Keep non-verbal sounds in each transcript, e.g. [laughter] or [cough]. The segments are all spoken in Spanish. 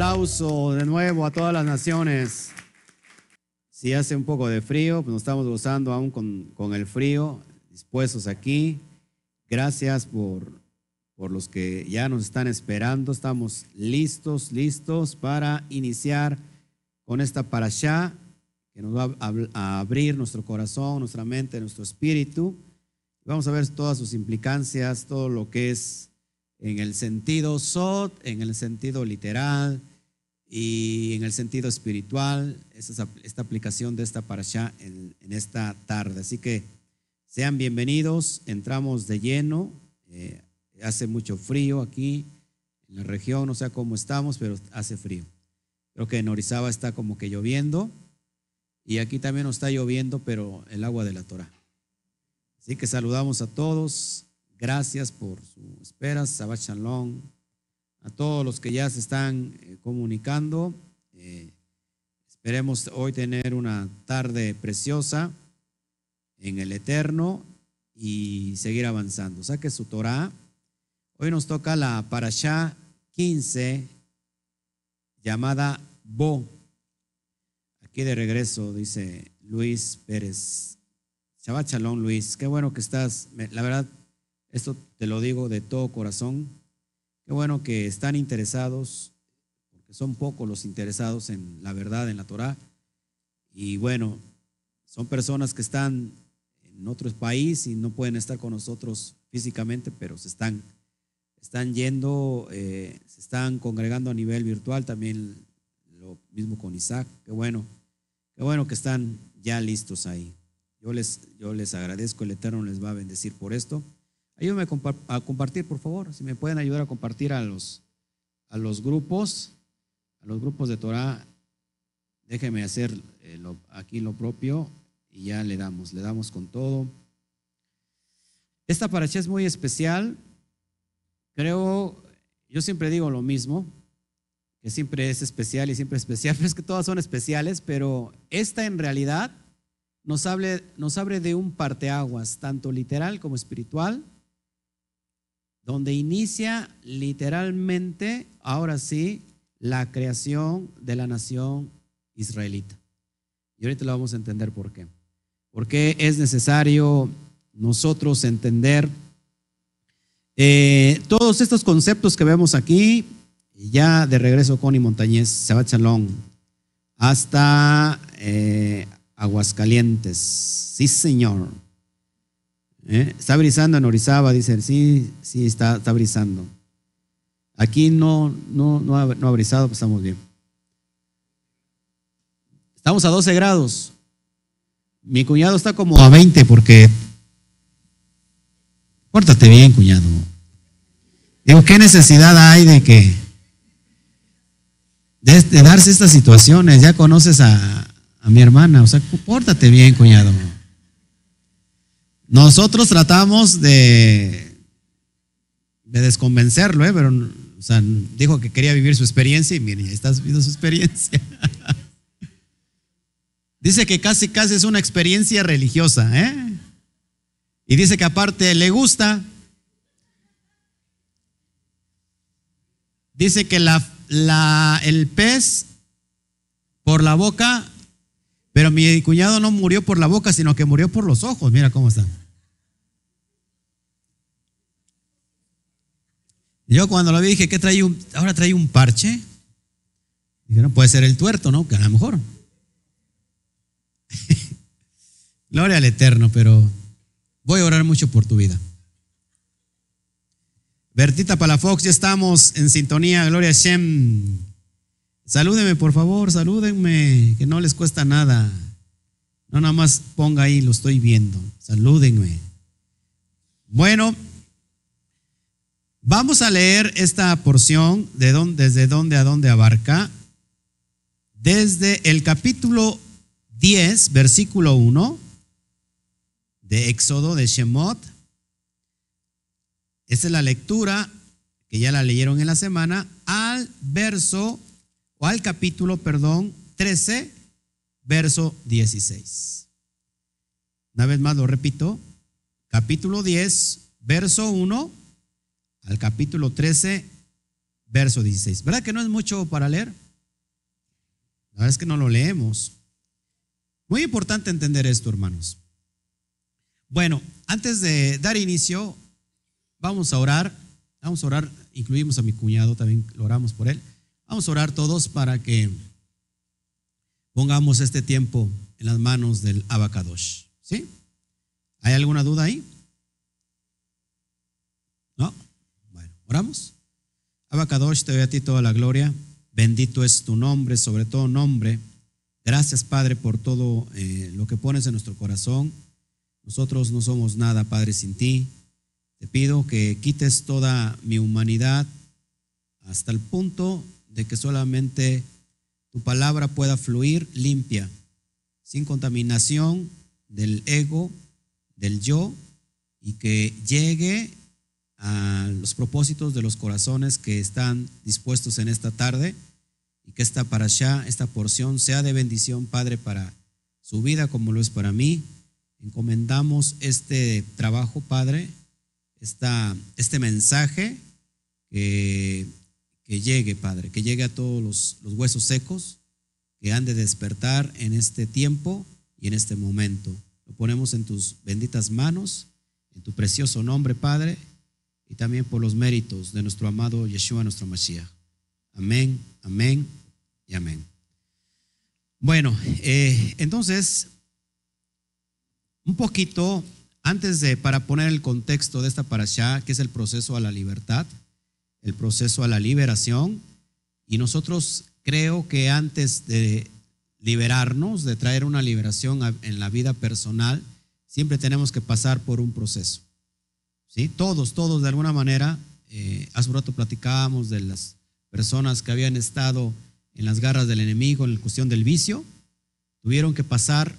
aplauso de nuevo a todas las naciones. Si hace un poco de frío, pues nos estamos gozando aún con, con el frío, dispuestos aquí. Gracias por, por los que ya nos están esperando. Estamos listos, listos para iniciar con esta parashá que nos va a, a abrir nuestro corazón, nuestra mente, nuestro espíritu. Vamos a ver todas sus implicancias, todo lo que es en el sentido sot, en el sentido literal y en el sentido espiritual, esta, aplicación de esta parasha en, en, esta tarde. Así que sean bienvenidos, entramos de lleno, eh, hace mucho frío aquí en la región, no sé cómo estamos, pero hace frío. Creo que en Orizaba está como que lloviendo y aquí también nos está lloviendo, pero el agua de la Torah. Así que saludamos a todos, Gracias por su espera, Shabbat Shalom. A todos los que ya se están eh, comunicando, eh, esperemos hoy tener una tarde preciosa en el Eterno y seguir avanzando. Saque su Torah. Hoy nos toca la Parashá 15 llamada Bo. Aquí de regreso, dice Luis Pérez. Shabbat Shalom, Luis. Qué bueno que estás. La verdad, esto te lo digo de todo corazón. Qué bueno que están interesados, porque son pocos los interesados en la verdad, en la Torah. Y bueno, son personas que están en otro país y no pueden estar con nosotros físicamente, pero se están, están yendo, eh, se están congregando a nivel virtual, también lo mismo con Isaac. Qué bueno, qué bueno que están ya listos ahí. Yo les, yo les agradezco, el Eterno les va a bendecir por esto. Ayúdame a compartir, por favor. Si me pueden ayudar a compartir a los, a los grupos, a los grupos de Torah, déjeme hacer eh, aquí lo propio y ya le damos, le damos con todo. Esta paracha es muy especial. Creo, yo siempre digo lo mismo, que siempre es especial y siempre es especial, [laughs] pero es que todas son especiales, pero esta en realidad nos, hable, nos abre de un parteaguas, tanto literal como espiritual donde inicia literalmente, ahora sí, la creación de la nación israelita. Y ahorita lo vamos a entender por qué. Porque es necesario nosotros entender eh, todos estos conceptos que vemos aquí, ya de regreso con y Montañez, Shabbat Shalom, hasta eh, Aguascalientes. Sí, señor. ¿Eh? Está brisando en Orizaba, dice, sí, sí, está, está brisando. Aquí no, no, no, ha, no ha brisado, pues estamos bien. Estamos a 12 grados. Mi cuñado está como a 20 porque... Pórtate bien, cuñado. Digo, ¿qué necesidad hay de que... De, de darse estas situaciones? Ya conoces a, a mi hermana, o sea, pórtate bien, cuñado. Nosotros tratamos de, de desconvencerlo, ¿eh? pero dijo que quería vivir su experiencia y mire, ya estás viviendo su experiencia. [laughs] dice que casi, casi es una experiencia religiosa, ¿eh? Y dice que aparte le gusta. Dice que el pez por la boca, pero mi cuñado no murió por la boca, sino que murió por los ojos. Mira cómo está. Yo cuando lo vi dije, ¿qué trae un, ahora trae un parche? Dije, no puede ser el tuerto, ¿no? Que a lo mejor. [laughs] Gloria al Eterno, pero voy a orar mucho por tu vida. Bertita Palafox, ya estamos en sintonía, Gloria Shem. Salúdenme, por favor, salúdenme, que no les cuesta nada. No nada más ponga ahí, lo estoy viendo. Salúdenme. Bueno, Vamos a leer esta porción de dónde, desde dónde a dónde abarca. Desde el capítulo 10, versículo 1 de Éxodo de Shemot. Esta es la lectura que ya la leyeron en la semana al verso o al capítulo, perdón, 13, verso 16. Una vez más lo repito, capítulo 10, verso 1 al capítulo 13, verso 16. ¿Verdad que no es mucho para leer? La verdad es que no lo leemos. Muy importante entender esto, hermanos. Bueno, antes de dar inicio, vamos a orar. Vamos a orar, incluimos a mi cuñado, también lo oramos por él. Vamos a orar todos para que pongamos este tiempo en las manos del abacadosh. ¿Sí? ¿Hay alguna duda ahí? ¿No? Oramos. Abacadosh, te doy a ti toda la gloria. Bendito es tu nombre, sobre todo nombre. Gracias, Padre, por todo eh, lo que pones en nuestro corazón. Nosotros no somos nada, Padre, sin ti. Te pido que quites toda mi humanidad hasta el punto de que solamente tu palabra pueda fluir limpia, sin contaminación del ego, del yo, y que llegue a los propósitos de los corazones que están dispuestos en esta tarde y que esta para allá, esta porción sea de bendición, Padre, para su vida como lo es para mí. Encomendamos este trabajo, Padre, esta, este mensaje que que llegue, Padre, que llegue a todos los, huesos secos que han de despertar en este tiempo y en este momento. Lo ponemos en tus benditas manos, en tu precioso nombre, Padre, y también por los méritos de nuestro amado Yeshua, nuestro Mashiach. Amén, amén y amén. Bueno, eh, entonces, un poquito antes de, para poner el contexto de esta parasha, que es el proceso a la libertad, el proceso a la liberación y nosotros creo que antes de liberarnos, de traer una liberación en la vida personal, siempre tenemos que pasar por un proceso. ¿Sí? Todos, todos de alguna manera, eh, hace un rato platicábamos de las personas que habían estado en las garras del enemigo en la cuestión del vicio, tuvieron que pasar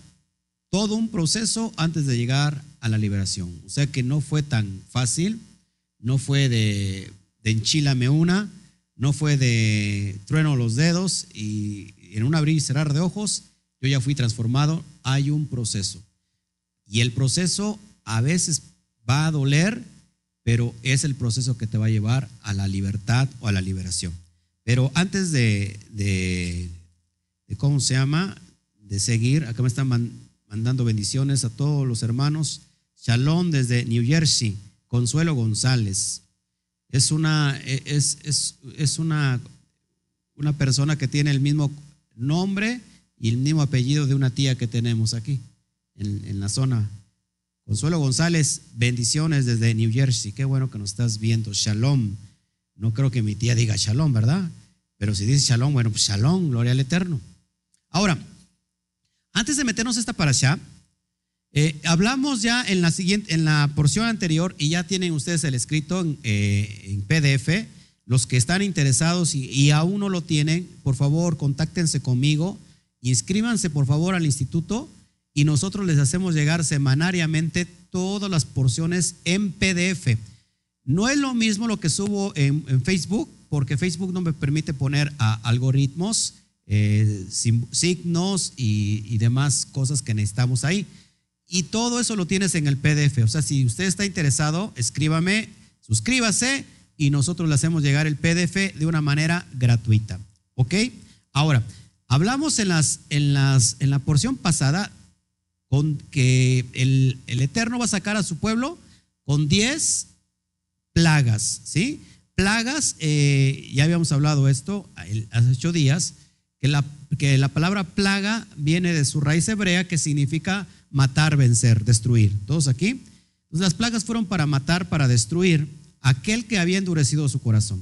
todo un proceso antes de llegar a la liberación. O sea que no fue tan fácil, no fue de de enchilame una, no fue de trueno los dedos y en un abrir y cerrar de ojos, yo ya fui transformado. Hay un proceso. Y el proceso a veces va a doler, pero es el proceso que te va a llevar a la libertad o a la liberación. Pero antes de, ¿cómo se llama? De seguir, acá me están mandando bendiciones a todos los hermanos. Shalom desde New Jersey, Consuelo González es una, es, es, es una, una persona que tiene el mismo nombre y el mismo apellido de una tía que tenemos aquí, en, la zona. Consuelo González, bendiciones desde New Jersey. Qué bueno que nos estás viendo. Shalom. No creo que mi tía diga shalom, ¿verdad? Pero si dice shalom, bueno, pues shalom, gloria al Eterno. Ahora, antes de meternos esta para allá, eh, hablamos ya en la siguiente, en la porción anterior, y ya tienen ustedes el escrito en, eh, PDF. Los que están interesados y, aún no lo tienen, por favor, contáctense conmigo, inscríbanse por favor al instituto y nosotros les hacemos llegar semanariamente todas las porciones en PDF. No es lo mismo lo que subo en, Facebook, porque Facebook no me permite poner algoritmos, eh, signos y demás cosas que necesitamos ahí. Y todo eso lo tienes en el PDF. O sea, si usted está interesado, escríbame, suscríbase y nosotros le hacemos llegar el PDF de una manera gratuita. ¿Ok? Ahora, hablamos en, en la porción pasada con que el, Eterno va a sacar a su pueblo con 10 plagas, ¿sí? Plagas, eh, ya habíamos hablado esto hace ocho días, que la, que la palabra plaga viene de su raíz hebrea que significa matar, vencer, destruir. ¿Todos aquí? las plagas fueron para matar, para destruir aquel que había endurecido su corazón.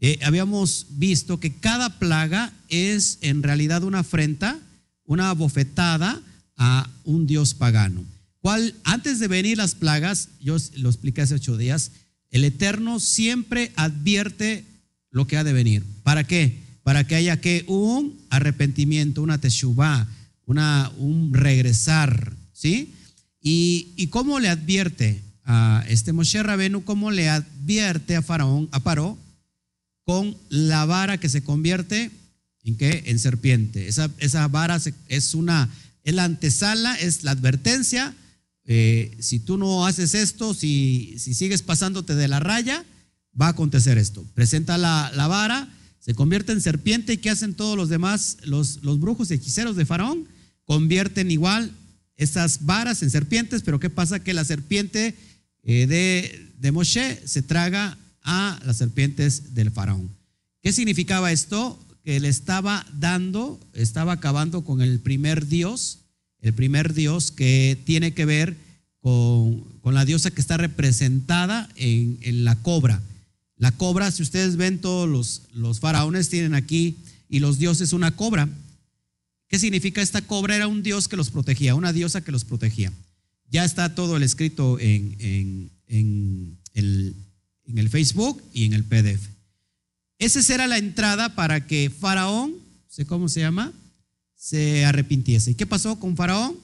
Eh, habíamos visto que cada plaga es en realidad una afrenta, una bofetada a un dios pagano. Cual, antes de venir las plagas, yo lo expliqué hace ocho días, el Eterno siempre advierte lo que ha de venir. ¿Para qué? Para que haya que un arrepentimiento, una teshuvah, una, un regresar, ¿sí? Y, cómo le advierte a este Moshe Rabenu, cómo le advierte a Faraón, a Paró, con la vara que se convierte en qué? En serpiente. Esa, esa vara es una, es la antesala, es la advertencia. Eh, si tú no haces esto, si, si sigues pasándote de la raya, va a acontecer esto. Presenta la, la vara, se convierte en serpiente y ¿qué hacen todos los demás, los, los brujos hechiceros de Faraón? Convierten igual esas varas en serpientes, pero ¿qué pasa? Que la serpiente eh, de, de Moshe se traga a las serpientes del Faraón. ¿Qué significaba esto? Que le estaba dando, estaba acabando con el primer Dios, el primer Dios que tiene que ver con, con la diosa que está representada en, en, la cobra. La cobra, si ustedes ven todos los, los faraones tienen aquí y los dioses una cobra. ¿Qué significa esta cobra? Era un dios que los protegía, una diosa que los protegía. Ya está todo el escrito en, en, en, el, en el Facebook y en el PDF. Esa será la entrada para que Faraón, sé cómo se llama, se arrepintiese. ¿Y qué pasó con Faraón?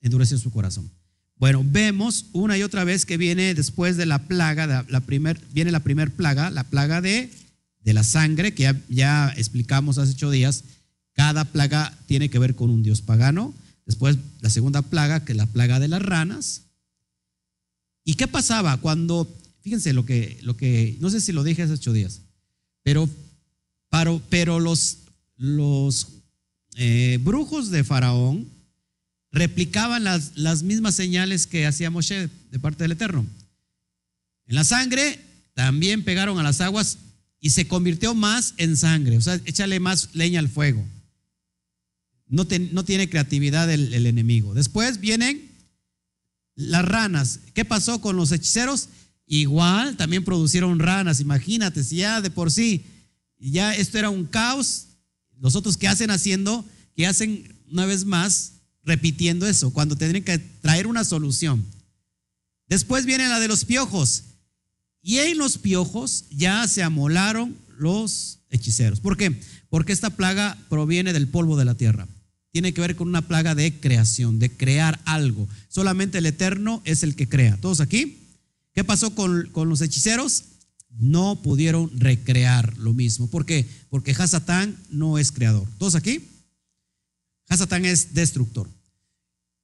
Endureció su corazón. Bueno, vemos una y otra vez que viene después de la plaga, la viene la primer plaga, la plaga de, de la sangre, que ya, ya explicamos hace ocho días. Cada plaga tiene que ver con un dios pagano. Después la segunda plaga, que es la plaga de las ranas. ¿Y qué pasaba cuando, fíjense lo que, lo que no sé si lo dije hace ocho días, pero, pero, los, eh, brujos de Faraón replicaban las, las mismas señales que hacía Moshe de parte del Eterno. En la sangre también pegaron a las aguas y se convirtió más en sangre. O sea, échale más leña al fuego. No, no tiene creatividad el, el, enemigo. Después vienen las ranas. ¿Qué pasó con los hechiceros? Igual también producieron ranas. Imagínate, si ya de por sí ya esto era un caos, los otros que hacen haciendo, que hacen una vez más repitiendo eso, cuando tendrían que traer una solución. Después viene la de los piojos. Y en los piojos ya se amolaron los hechiceros. ¿Por qué? Porque esta plaga proviene del polvo de la tierra. Tiene que ver con una plaga de creación, de crear algo. Solamente el Eterno es el que crea. ¿Todos aquí? ¿Qué pasó con, con los hechiceros? No pudieron recrear lo mismo. ¿Por qué? Porque Hasatán no es creador. ¿Todos aquí? Hasatán es destructor.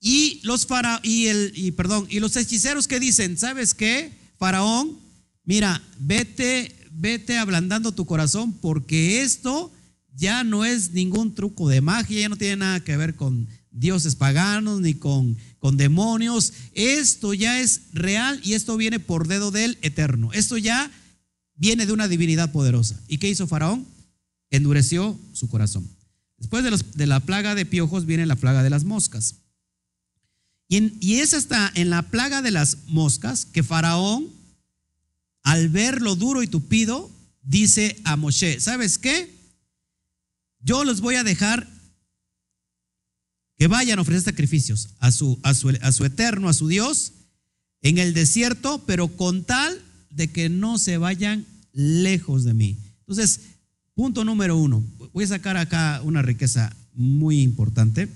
Y los fara y el y perdón, y los hechiceros que dicen, ¿sabes qué? Faraón, mira, vete vete ablandando tu corazón porque esto ya no es ningún truco de magia, ya no tiene nada que ver con dioses paganos ni con, con demonios. Esto ya es real y esto viene por dedo del eterno. Esto ya viene de una divinidad poderosa. ¿Y qué hizo Faraón? Endureció su corazón. Después de, la plaga de piojos viene la plaga de las moscas. Y, en, y es hasta en la plaga de las moscas que Faraón, al ver lo duro y tupido, dice a Moshe, ¿sabes qué? Yo los voy a dejar que vayan a ofrecer sacrificios a su, a su, a su eterno, a su Dios, en el desierto, pero con tal de que no se vayan lejos de mí. Entonces, punto número uno, voy a sacar acá una riqueza muy importante.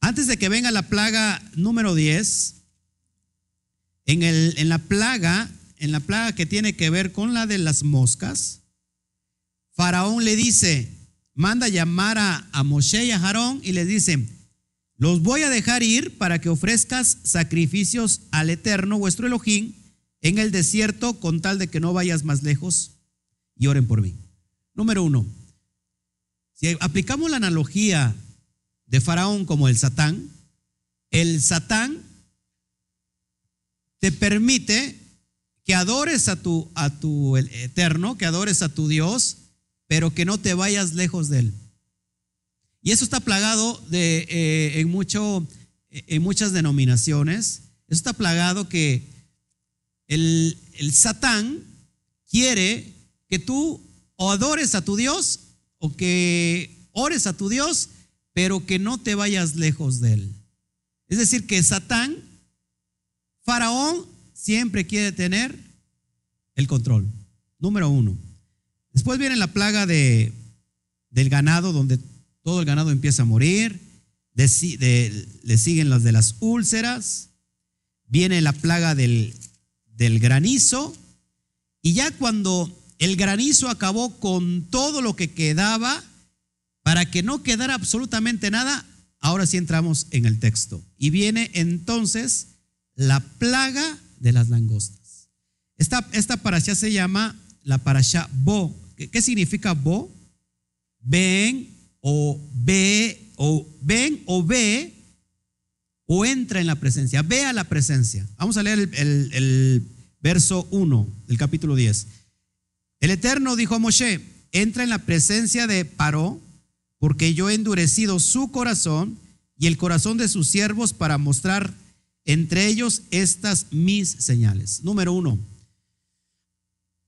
Antes de que venga la plaga número 10, en, el, en la plaga, en la plaga que tiene que ver con la de las moscas, Faraón le dice, manda llamar a, a Moshe y a Jarón y les dice, los voy a dejar ir para que ofrezcas sacrificios al Eterno, vuestro Elohim, en el desierto con tal de que no vayas más lejos y oren por mí. Número uno, si aplicamos la analogía de Faraón como el Satán, el Satán te permite que adores a tu, a tu Eterno, que adores a tu Dios, pero que no te vayas lejos de él. Y eso está plagado de, eh, en, mucho, en muchas denominaciones. Eso está plagado que el, el Satán quiere que tú o adores a tu Dios o que ores a tu Dios, pero que no te vayas lejos de él. Es decir, que Satán, Faraón, siempre quiere tener el control. Número uno. Después viene la plaga de, del ganado, donde todo el ganado empieza a morir. Le siguen las de las úlceras. Viene la plaga del, del granizo. Y ya cuando el granizo acabó con todo lo que quedaba, para que no quedara absolutamente nada, ahora sí entramos en el texto. Y viene entonces la plaga de las langostas. Esta, esta parasha se llama la parasha Bo. ¿Qué, significa Bo? Ven o ve o ven o ve o entra en la presencia. Ve a la presencia. Vamos a leer el, el- verso 1 del capítulo 10. El Eterno dijo a Moshe, entra en la presencia de Paró, porque yo he endurecido su corazón y el corazón de sus siervos para mostrar entre ellos estas mis señales. Número uno,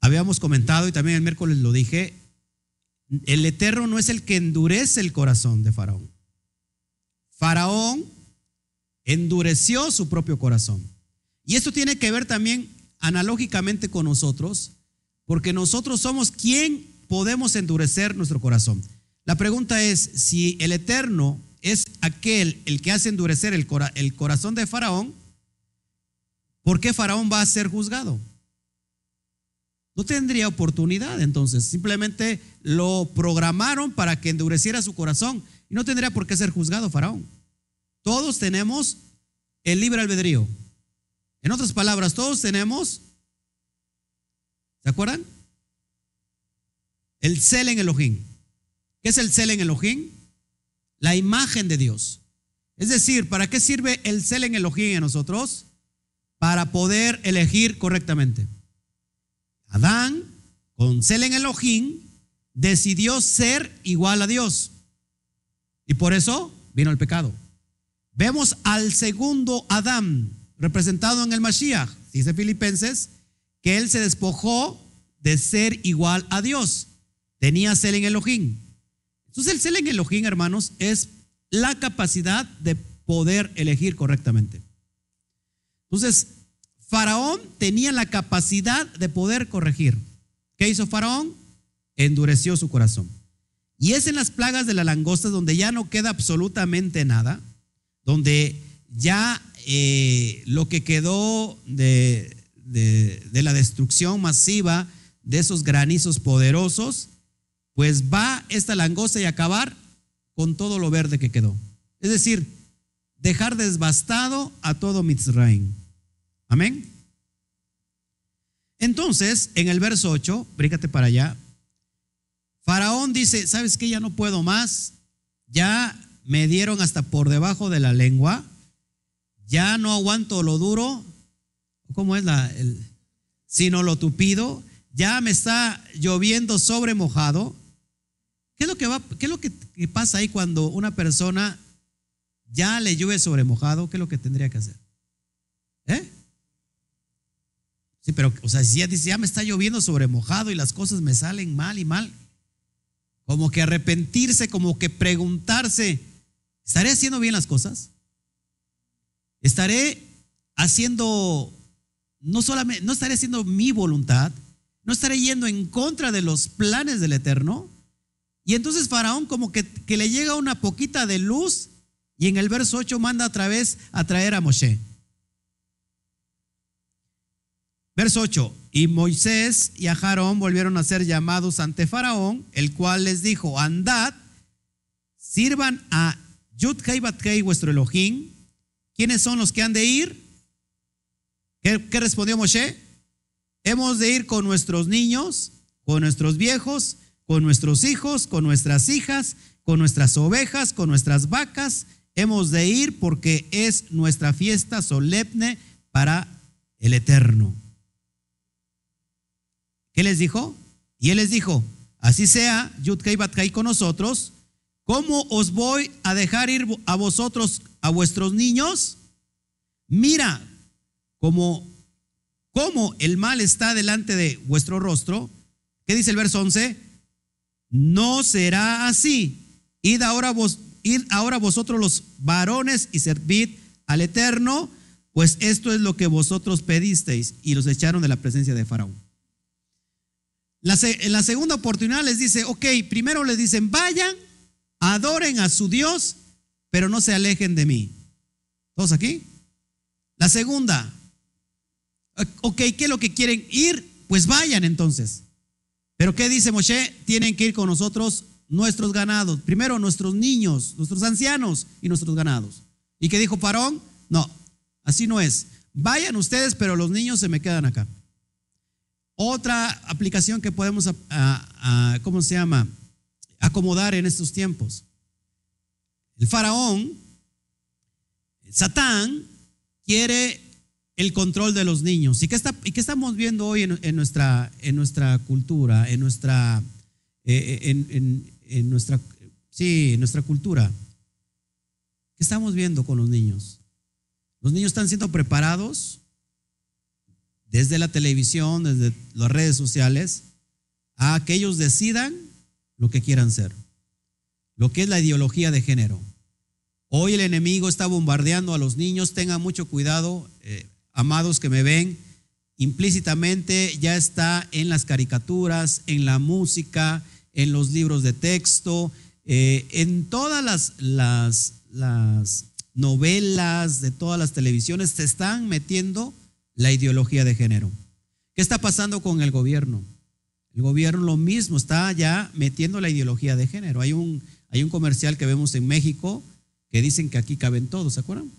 habíamos comentado y también el miércoles lo dije, el Eterno no es el que endurece el corazón de Faraón. Faraón endureció su propio corazón. Y esto tiene que ver también analógicamente con nosotros, porque nosotros somos quien podemos endurecer nuestro corazón. La pregunta es, si el Eterno es aquel el que hace endurecer el, cora- el corazón de Faraón, ¿por qué Faraón va a ser juzgado? No tendría oportunidad entonces, simplemente lo programaron para que endureciera su corazón y no tendría por qué ser juzgado Faraón. Todos tenemos el libre albedrío. En otras palabras, todos tenemos, ¿se acuerdan? El cel en Elohim. ¿Qué es el cel en Elohim? La imagen de Dios. Es decir, ¿para qué sirve el cel en Elohim en nosotros? Para poder elegir correctamente. Adán, con cel en Elohim, decidió ser igual a Dios. Y por eso vino el pecado. Vemos al segundo Adán, representado en el Mashiach, dice Filipenses, que él se despojó de ser igual a Dios. Tenía cel en Elohim. Entonces el cel en Elohim, hermanos, es la capacidad de poder elegir correctamente. Entonces, Faraón tenía la capacidad de poder corregir. ¿Qué hizo Faraón? Endureció su corazón. Y es en las plagas de la langosta donde ya no queda absolutamente nada, donde ya eh, lo que quedó de, de- la destrucción masiva de esos granizos poderosos, pues va esta langosta y acabar con todo lo verde que quedó. Es decir, dejar desbastado a todo Mitzrayim. Amén. Entonces, en el verso 8, brícate para allá. Faraón dice, ¿sabes qué? Ya no puedo más. Ya me dieron hasta por debajo de la lengua. Ya no aguanto lo duro. ¿Cómo es la el sino lo tupido? Ya me está lloviendo sobre mojado. ¿Qué es lo que va qué es lo que, pasa ahí cuando una persona ya le llueve sobre mojado? ¿Qué es lo que tendría que hacer? ¿Eh? Sí, pero, o sea, si ya dice, ya me está lloviendo sobre mojado y las cosas me salen mal y mal, como que arrepentirse, como que preguntarse, ¿estaré haciendo bien las cosas? ¿Estaré haciendo, no solamente, no estaré haciendo mi voluntad, no estaré yendo en contra de los planes del Eterno? Y entonces Faraón como que, que le llega una poquita de luz y en el verso 8 manda otra vez a traer a Moshe. Verso 8. Y Moisés y a Aarón volvieron a ser llamados ante Faraón, el cual les dijo, andad, sirvan a Yudkei Batkei vuestro Elohim. ¿Quiénes son los que han de ir? ¿Qué, qué respondió Moshe? Hemos de ir con nuestros niños, con nuestros viejos, con nuestros hijos, con nuestras hijas, con nuestras ovejas, con nuestras vacas. Hemos de ir porque es nuestra fiesta solemne para el Eterno. ¿Qué les dijo? Y él les dijo, así sea, Yudkei Batkei con nosotros, ¿cómo os voy a dejar ir a vosotros, a vuestros niños? Mira, como, como el mal está delante de vuestro rostro, ¿qué dice el verso 11? No será así. Id ahora, vos, id ahora vosotros los varones y servid al Eterno, pues esto es lo que vosotros pedisteis. Y los echaron de la presencia de Faraón. La en la segunda oportunidad les dice, ok, primero les dicen, vayan, adoren a su Dios, pero no se alejen de mí. ¿Todos aquí? La segunda, ok, ¿qué es lo que quieren ir? Pues vayan entonces. Pero ¿qué dice Moshe? Tienen que ir con nosotros nuestros ganados. Primero nuestros niños, nuestros ancianos y nuestros ganados. ¿Y qué dijo Parón? No, así no es. Vayan ustedes, pero los niños se me quedan acá. Otra aplicación que podemos, ¿cómo se llama? Acomodar en estos tiempos. El faraón, Satán, quiere el control de los niños. ¿Y qué, está, y qué estamos viendo hoy en, nuestra, en nuestra cultura, en nuestra, eh, en, en, nuestra, sí, en nuestra cultura? ¿Qué estamos viendo con los niños? Los niños están siendo preparados desde la televisión, desde las redes sociales, a que ellos decidan lo que quieran ser, lo que es la ideología de género. Hoy el enemigo está bombardeando a los niños, tengan mucho cuidado, eh, amados que me ven, implícitamente ya está en las caricaturas, en la música, en los libros de texto, eh, en todas las, las, las novelas, de todas las televisiones, se están metiendo la ideología de género. ¿Qué está pasando con el gobierno? El gobierno lo mismo, está ya metiendo la ideología de género. Hay un, hay un comercial que vemos en México que dicen que aquí caben todos, ¿se acuerdan?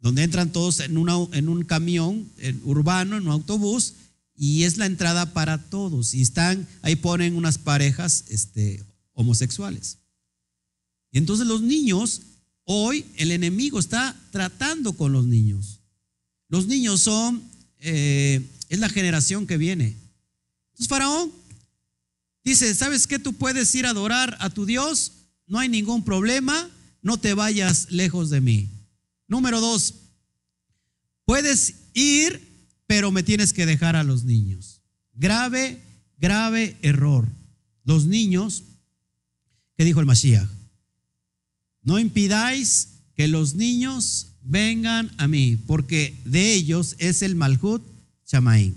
Donde entran todos en, una, en un camión urbano, en un autobús, y es la entrada para todos. Y están, ahí ponen unas parejas este, homosexuales. Y entonces los niños, hoy el enemigo está tratando con los niños. Los niños son, eh, es la generación que viene. Entonces Faraón dice, ¿sabes qué? Tú puedes ir a adorar a tu Dios, no hay ningún problema, no te vayas lejos de mí. Número dos, puedes ir, pero me tienes que dejar a los niños. Grave, grave error. Los niños, ¿qué dijo el Mashiach? No impidáis que los niños vengan a mí, porque de ellos es el Malhut Chamaín.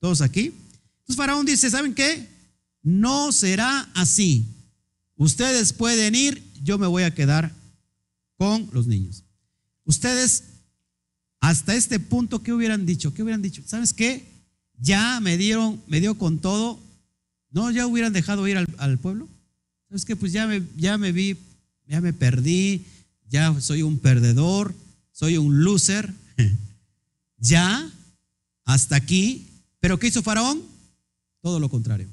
¿Todos aquí? Entonces Faraón dice, ¿saben qué? No será así. Ustedes pueden ir, yo me voy a quedar con los niños. Ustedes, hasta este punto, ¿qué hubieran dicho? ¿Qué hubieran dicho? ¿Sabes qué? Ya me dieron, me dio con todo. ¿No ya hubieran dejado ir al, pueblo? ¿Sabes qué? Pues ya me, ya me vi, ya me perdí, ya soy un perdedor soy un loser, [laughs] ya, hasta aquí. Pero ¿qué hizo Faraón? Todo lo contrario.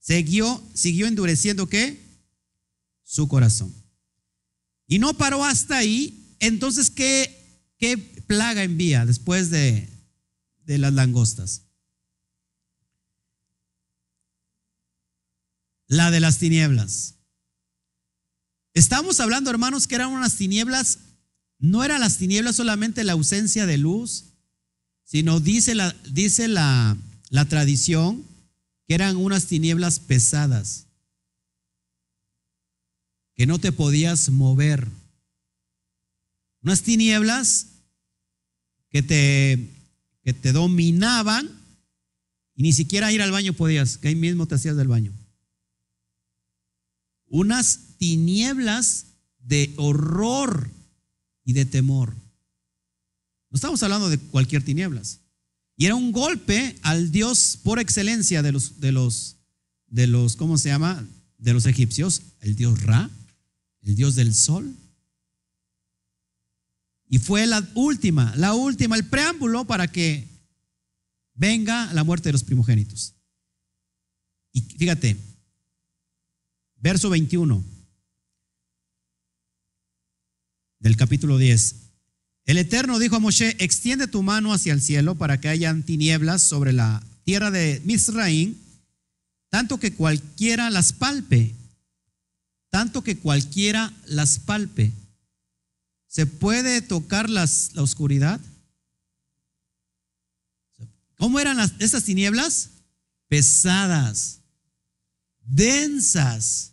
Siguió, siguió endureciendo qué? Su corazón. Y no paró hasta ahí. Entonces, ¿qué, plaga envía después de, de las langostas? La de las tinieblas. Estamos hablando, hermanos, que eran unas tinieblas no eran las tinieblas solamente la ausencia de luz, sino dice la, dice la, la tradición que eran unas tinieblas pesadas, que no te podías mover. Unas tinieblas que te, que te dominaban y ni siquiera ir al baño podías, que ahí mismo te hacías del baño. Unas tinieblas de horror y de temor. No estamos hablando de cualquier tinieblas. Y era un golpe al Dios por excelencia de los, de los, de los, ¿cómo se llama? De los egipcios, el Dios Ra, el Dios del sol. Y fue la última, la última, el preámbulo para que venga la muerte de los primogénitos. Y fíjate, verso 21. Del capítulo 10. El Eterno dijo a Moshe, extiende tu mano hacia el cielo para que hayan tinieblas sobre la tierra de Misraín, tanto que cualquiera las palpe, tanto que cualquiera las palpe. ¿Se puede tocar las, la oscuridad? ¿Cómo eran las, esas tinieblas? Pesadas, densas.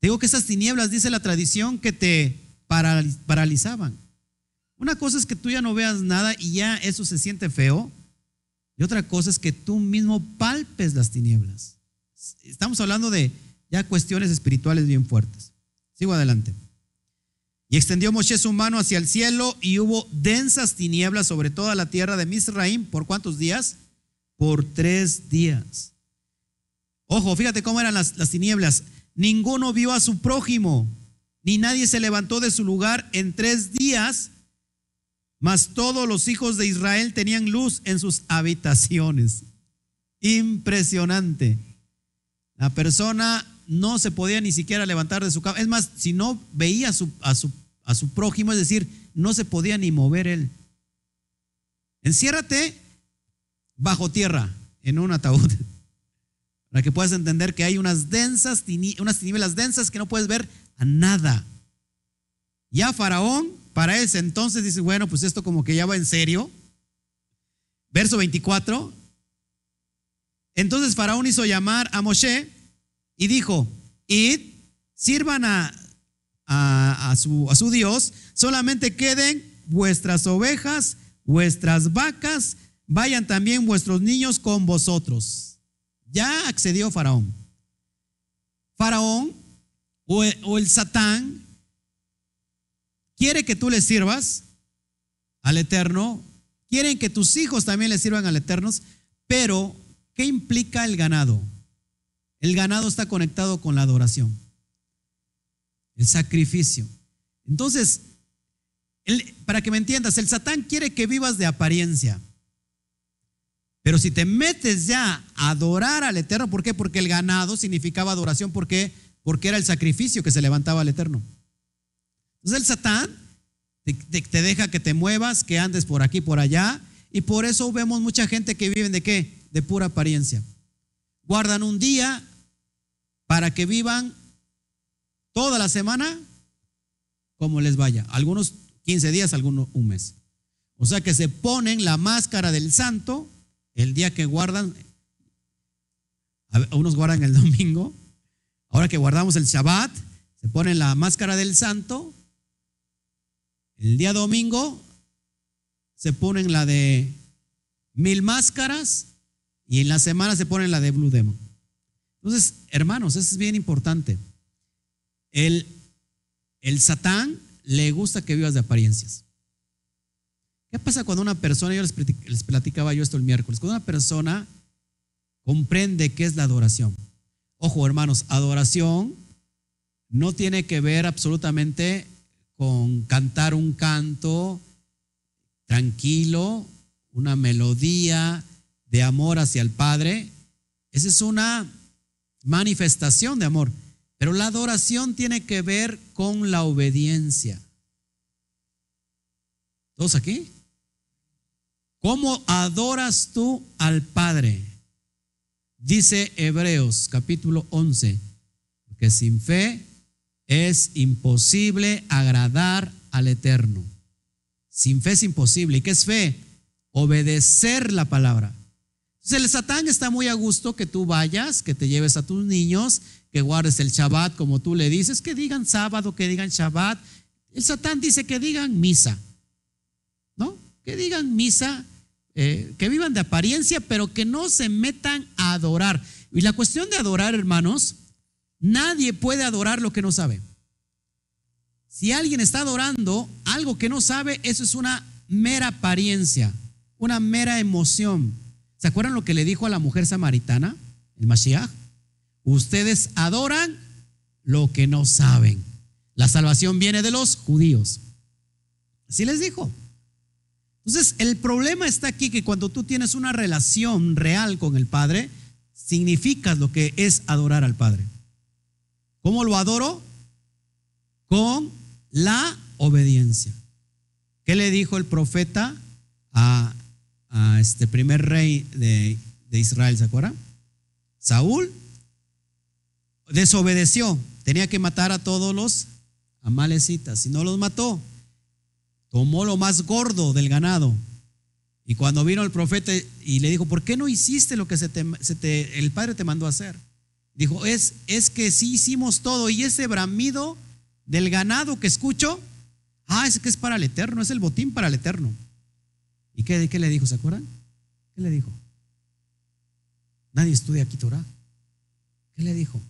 Digo que esas tinieblas, dice la tradición, que te paralizaban. Una cosa es que tú ya no veas nada y ya eso se siente feo. Y otra cosa es que tú mismo palpes las tinieblas. Estamos hablando de ya cuestiones espirituales bien fuertes. Sigo adelante. Y extendió Moshe su mano hacia el cielo y hubo densas tinieblas sobre toda la tierra de Misraim. ¿Por cuántos días? Por tres días. Ojo, fíjate cómo eran las, las tinieblas. Ninguno vio a su prójimo ni nadie se levantó de su lugar en tres días, mas todos los hijos de Israel tenían luz en sus habitaciones. Impresionante. La persona no se podía ni siquiera levantar de su cama. Es más, si no veía a su, a su, a su prójimo, es decir, no se podía ni mover él. Enciérrate bajo tierra en un ataúd. [laughs] Para que puedas entender que hay unas densas, unas tinieblas densas que no puedes ver a nada. Ya Faraón, para ese entonces, dice, bueno, pues esto como que ya va en serio. Verso 24. Entonces Faraón hizo llamar a Moshe y dijo, id, sirvan a, a, su, a su Dios, solamente queden vuestras ovejas, vuestras vacas, vayan también vuestros niños con vosotros. Ya accedió Faraón. Faraón o el, Satán quiere que tú le sirvas al Eterno, quieren que tus hijos también le sirvan al Eterno, pero ¿qué implica el ganado? El ganado está conectado con la adoración, el sacrificio. Entonces, para que me entiendas, el Satán quiere que vivas de apariencia. Pero si te metes ya a adorar al Eterno, ¿por qué? Porque el ganado significaba adoración, ¿por qué? Porque era el sacrificio que se levantaba al Eterno. Entonces el Satán te, deja que te muevas, que andes por aquí, por allá, y por eso vemos mucha gente que vive de qué? De pura apariencia. Guardan un día para que vivan toda la semana como les vaya. Algunos 15 días, algunos un mes. O sea que se ponen la máscara del santo el día que guardan, unos guardan el [laughs] domingo, ahora que guardamos el Shabbat, se ponen la máscara del santo, el día domingo se ponen la de mil máscaras y en la semana se ponen la de Blue Demon. Entonces, hermanos, eso es bien importante. El, el Satán le gusta que vivas de apariencias. ¿Qué pasa cuando una persona, yo les platicaba yo esto el miércoles, cuando una persona comprende qué es la adoración? Ojo, hermanos, adoración no tiene que ver absolutamente con cantar un canto tranquilo, una melodía de amor hacia el Padre. Esa es una manifestación de amor. Pero la adoración tiene que ver con la obediencia. ¿Todos aquí? ¿Cómo adoras tú al Padre? Dice Hebreos capítulo 11, que sin fe es imposible agradar al Eterno. Sin fe es imposible. ¿Y qué es fe? Obedecer la palabra. Entonces el Satán está muy a gusto que tú vayas, que te lleves a tus niños, que guardes el Shabbat como tú le dices, que digan sábado, que digan Shabbat. El Satán dice que digan misa, ¿no? Que digan misa eh, que vivan de apariencia, pero que no se metan a adorar. Y la cuestión de adorar, hermanos, nadie puede adorar lo que no sabe. Si alguien está adorando algo que no sabe, eso es una mera apariencia, una mera emoción. ¿Se acuerdan lo que le dijo a la mujer samaritana, el Mashiach? Ustedes adoran lo que no saben. La salvación viene de los judíos. Así les dijo. Entonces, el problema está aquí que cuando tú tienes una relación real con el Padre, significas lo que es adorar al Padre. ¿Cómo lo adoro? Con la obediencia. ¿Qué le dijo el profeta a, este primer rey de, de Israel? ¿Se acuerdan? Saúl desobedeció, tenía que matar a todos los amalecitas y no los mató tomó lo más gordo del ganado. Y cuando vino el profeta y le dijo, ¿por qué no hiciste lo que se te, el Padre te mandó a hacer? Dijo, es, es que sí hicimos todo y ese bramido del ganado que escucho, ah, es que es para el Eterno, es el botín para el Eterno. ¿Y qué, qué le dijo? ¿Se acuerdan? ¿Qué le dijo? Nadie estudia aquí Torah. ¿Qué le dijo?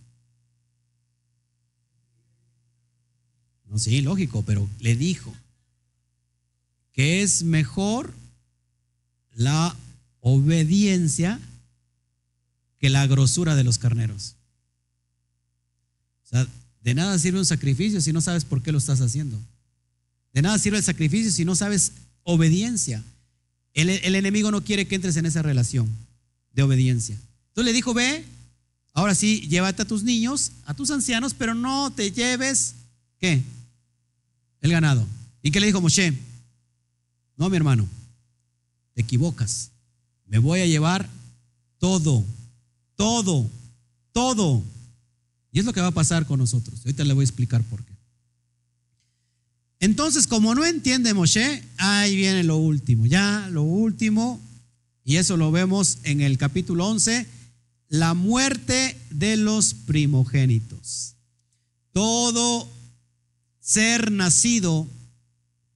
No, sí, lógico, pero le dijo, que es mejor la obediencia que la grosura de los carneros. O sea, de nada sirve un sacrificio si no sabes por qué lo estás haciendo. De nada sirve el sacrificio si no sabes obediencia. El, el enemigo no quiere que entres en esa relación de obediencia. Entonces le dijo, ve, ahora sí, llévate a tus niños, a tus ancianos, pero no te lleves, ¿qué? El ganado. ¿Y qué le dijo Moshe? No, mi hermano, te equivocas. Me voy a llevar todo, todo, todo. Y es lo que va a pasar con nosotros. Ahorita le voy a explicar por qué. Entonces, como no entiende Moshe, ahí viene lo último. Ya lo último, y eso lo vemos en el capítulo 11, la muerte de los primogénitos. Todo ser nacido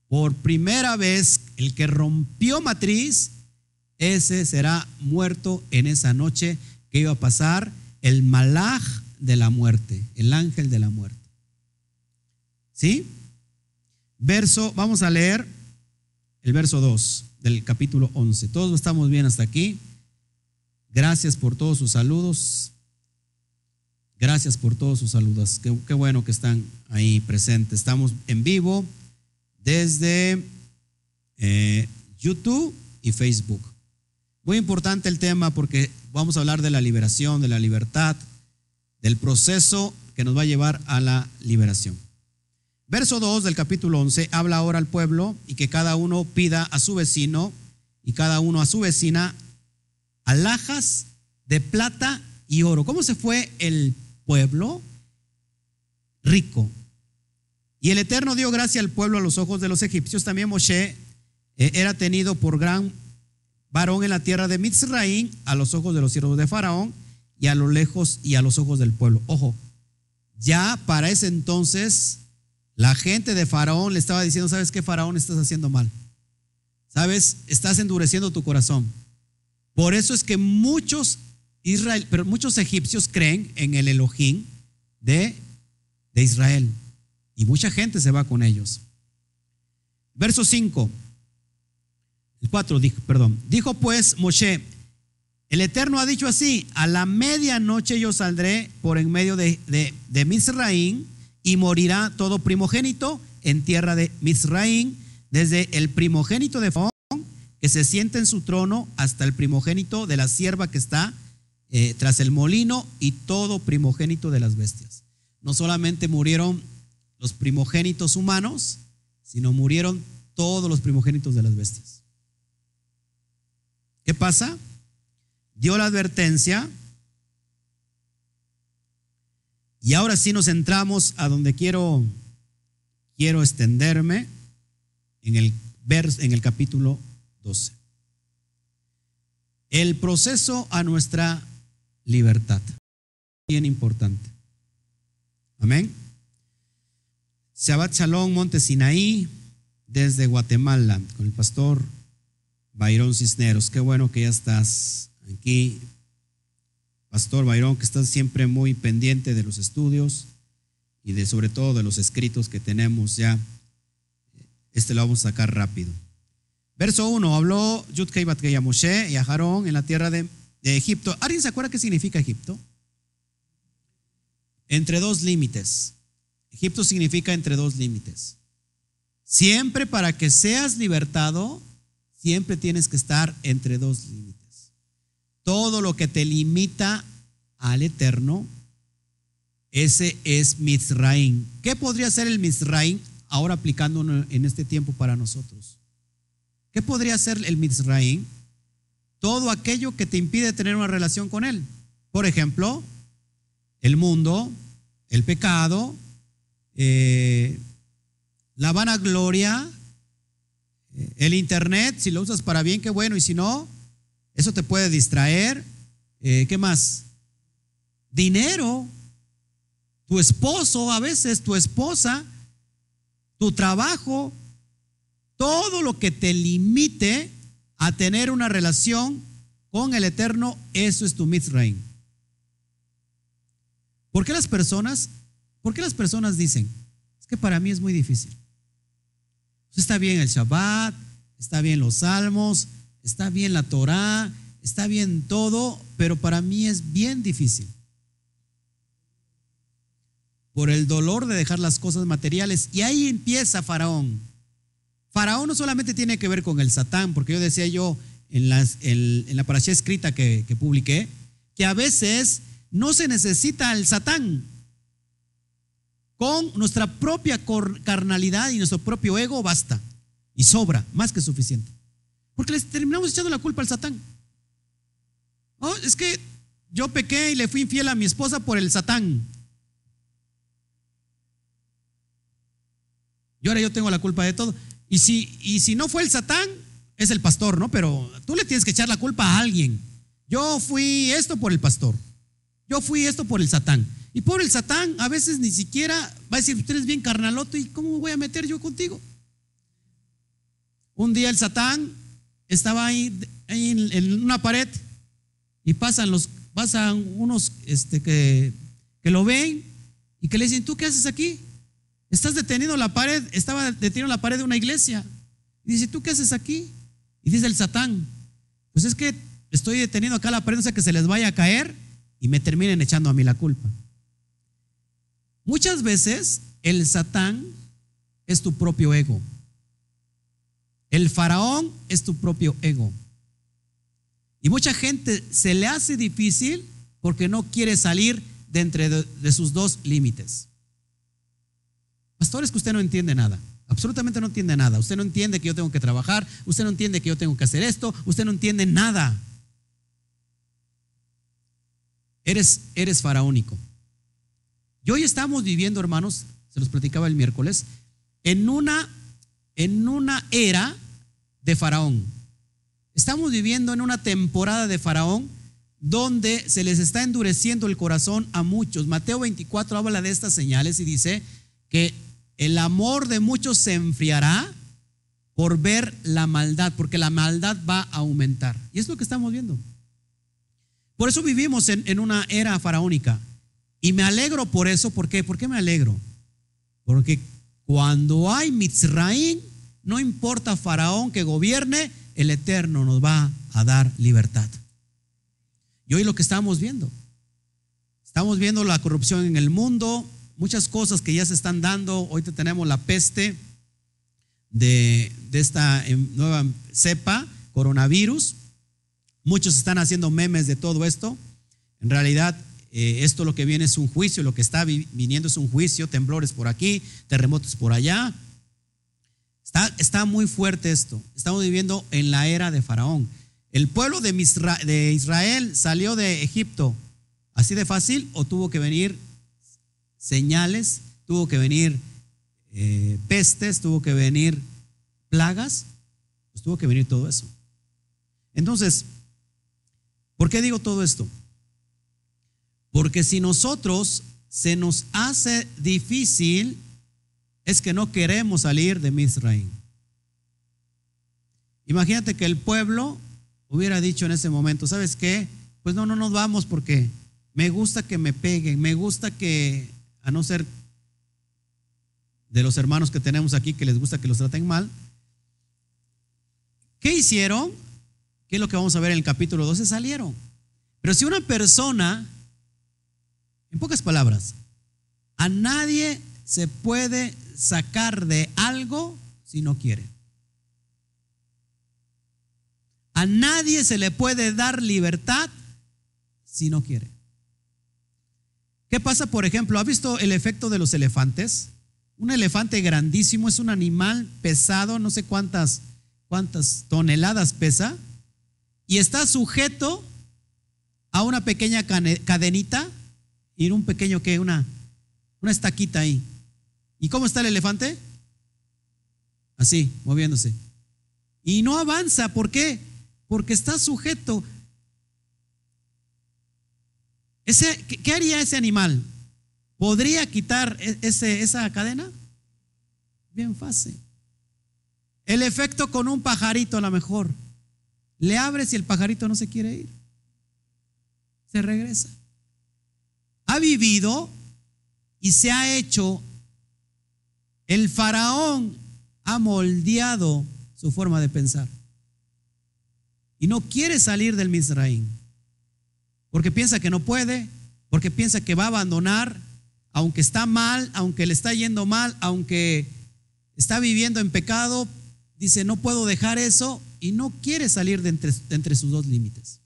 por primera vez, el que rompió matriz, ese será muerto en esa noche que iba a pasar el malaj de la muerte, el ángel de la muerte. ¿Sí? Verso, vamos a leer el verso 2 del capítulo 11. Todos estamos bien hasta aquí. Gracias por todos sus saludos. Gracias por todos sus saludos. Qué, qué, bueno que están ahí presentes. Estamos en vivo desde eh, YouTube y Facebook. Muy importante el tema porque vamos a hablar de la liberación, de la libertad, del proceso que nos va a llevar a la liberación. Verso 2 del capítulo 11 habla ahora al pueblo y que cada uno pida a su vecino y cada uno a su vecina alhajas de plata y oro. ¿Cómo se fue el pueblo? Rico. Y el Eterno dio gracia al pueblo a los ojos de los egipcios. También Moshe era tenido por gran varón en la tierra de Mitzraim a los ojos de los siervos de Faraón y a lo lejos y a los ojos del pueblo. Ojo, ya para ese entonces la gente de Faraón le estaba diciendo, ¿sabes qué Faraón estás haciendo mal? ¿Sabes? Estás endureciendo tu corazón. Por eso es que muchos Israel, pero muchos egipcios creen en el Elohim de, de Israel. Y mucha gente se va con ellos. Verso 5. El 4 dijo, perdón. Dijo pues Moshe, el Eterno ha dicho así, a la medianoche yo saldré por en medio de, de, de Misraín y morirá todo primogénito en tierra de Misraín, desde el primogénito de Faraón que se sienta en su trono hasta el primogénito de la sierva que está eh, tras el molino y todo primogénito de las bestias. No solamente murieron los primogénitos humanos, sino murieron todos los primogénitos de las bestias. ¿Qué pasa? Dio la advertencia y ahora sí nos entramos a donde quiero quiero extenderme en el vers, en el capítulo 12. El proceso a nuestra libertad. Bien importante. Amén. Shabbat Shalom, Monte Sinaí, desde Guatemala, con el pastor Bayrón Cisneros. Qué bueno que ya estás aquí. Pastor Bayrón, que estás siempre muy pendiente de los estudios y de sobre todo de los escritos que tenemos ya. Este lo vamos a sacar rápido. Verso 1, habló Yudkei Batkei a Moshe y a Jarón en la tierra de, de Egipto. ¿Alguien se acuerda qué significa Egipto? Entre dos límites. Egipto significa entre dos límites. Siempre para que seas libertado, siempre tienes que estar entre dos límites. Todo lo que te limita al eterno, ese es Mizraim. ¿Qué podría ser el Mizraim ahora aplicando en este tiempo para nosotros? ¿Qué podría ser el Mizraim? Todo aquello que te impide tener una relación con Él. Por ejemplo, el mundo, el pecado, eh, la vanagloria, el Internet, si lo usas para bien, qué bueno, y si no, eso te puede distraer. Eh, ¿Qué más? Dinero, tu esposo, a veces tu esposa, tu trabajo, todo lo que te limite a tener una relación con el Eterno, eso es tu Mizraim. ¿Por qué las personas, por qué las personas dicen, es que para mí es muy difícil? Está bien el Shabbat, está bien los salmos, está bien la Torah, está bien todo, pero para mí es bien difícil. Por el dolor de dejar las cosas materiales. Y ahí empieza Faraón. Faraón no solamente tiene que ver con el Satán, porque yo decía yo en, en la parasha escrita que, que publiqué, que a veces no se necesita el Satán. Con nuestra propia carnalidad y nuestro propio ego basta y sobra, más que suficiente. Porque les terminamos echando la culpa al Satán. Oh, es que yo pequé y le fui infiel a mi esposa por el Satán. Y ahora yo tengo la culpa de todo. Y si, y si no fue el Satán, es el pastor, ¿no? Pero tú le tienes que echar la culpa a alguien. Yo fui esto por el pastor. Yo fui esto por el Satán. Y por el Satán, a veces ni siquiera va a decir, usted es bien carnaloto, ¿y cómo me voy a meter yo contigo? Un día el Satán estaba ahí, en, una pared y pasan, los, pasan unos este, que, que lo ven y que le dicen, ¿tú qué haces aquí? Estás detenido en la pared, estaba detenido en la pared de una iglesia. Y dice, ¿tú qué haces aquí? Y dice el Satán, pues es que estoy detenido acá la sé que se les vaya a caer y me terminen echando a mí la culpa. Muchas veces el Satán es tu propio ego. El faraón es tu propio ego. Y mucha gente se le hace difícil porque no quiere salir de entre de, sus dos límites. Pastores que usted no entiende nada. Absolutamente no entiende nada. Usted no entiende que yo tengo que trabajar. Usted no entiende que yo tengo que hacer esto. Usted no entiende nada. Eres, eres faraónico. Y hoy estamos viviendo, hermanos, se los platicaba el miércoles, en una en una era de Faraón. Estamos viviendo en una temporada de Faraón donde se les está endureciendo el corazón a muchos. Mateo 24 habla de estas señales y dice que el amor de muchos se enfriará por ver la maldad, porque la maldad va a aumentar. Y es lo que estamos viendo. Por eso vivimos en, en una era faraónica. Y me alegro por eso. ¿Por qué? ¿Por qué me alegro? Porque cuando hay Mitzraim, no importa Faraón que gobierne, el Eterno nos va a dar libertad. Y hoy lo que estamos viendo, estamos viendo la corrupción en el mundo, muchas cosas que ya se están dando. Hoy tenemos la peste de, de esta em, nueva cepa, coronavirus. Muchos están haciendo memes de todo esto. En realidad, eh, esto lo que viene es un juicio, lo que está viniendo es un juicio, temblores por aquí, terremotos por allá. Está, está muy fuerte esto. Estamos viviendo en la era de Faraón. ¿El pueblo de, de Israel salió de Egipto así de fácil o tuvo que venir señales, tuvo que venir eh, pestes, tuvo que venir plagas? Pues tuvo que venir todo eso. Entonces, ¿por qué digo todo esto? Porque si nosotros se nos hace difícil, es que no queremos salir de Misraim. Imagínate que el pueblo hubiera dicho en ese momento, ¿sabes qué? Pues no, no nos vamos porque me gusta que me peguen, me gusta que, a no ser de los hermanos que tenemos aquí que les gusta que los traten mal, ¿qué hicieron? ¿Qué es lo que vamos a ver en el capítulo 12? Salieron. Pero si una persona en pocas palabras, a nadie se puede sacar de algo si no quiere. A nadie se le puede dar libertad si no quiere. ¿Qué pasa, por ejemplo? ¿Ha visto el efecto de los elefantes? Un elefante grandísimo es un animal pesado, no sé cuántas, cuántas toneladas pesa, y está sujeto a una pequeña cadenita y un pequeño que una, una estaquita ahí. ¿Y cómo está el elefante? Así, moviéndose. Y no avanza, ¿por qué? Porque está sujeto. Ese, ¿Qué haría ese animal? ¿Podría quitar e, ese, esa cadena? Bien fácil. El efecto con un pajarito a lo mejor. Le abres y el pajarito no se quiere ir. Se regresa vivido y se ha hecho, el faraón ha moldeado su forma de pensar. Y no quiere salir del Misraín. Porque piensa que no puede, porque piensa que va a abandonar, aunque está mal, aunque le está yendo mal, aunque está viviendo en pecado, dice, no puedo dejar eso y no quiere salir de entre, entre sus dos límites.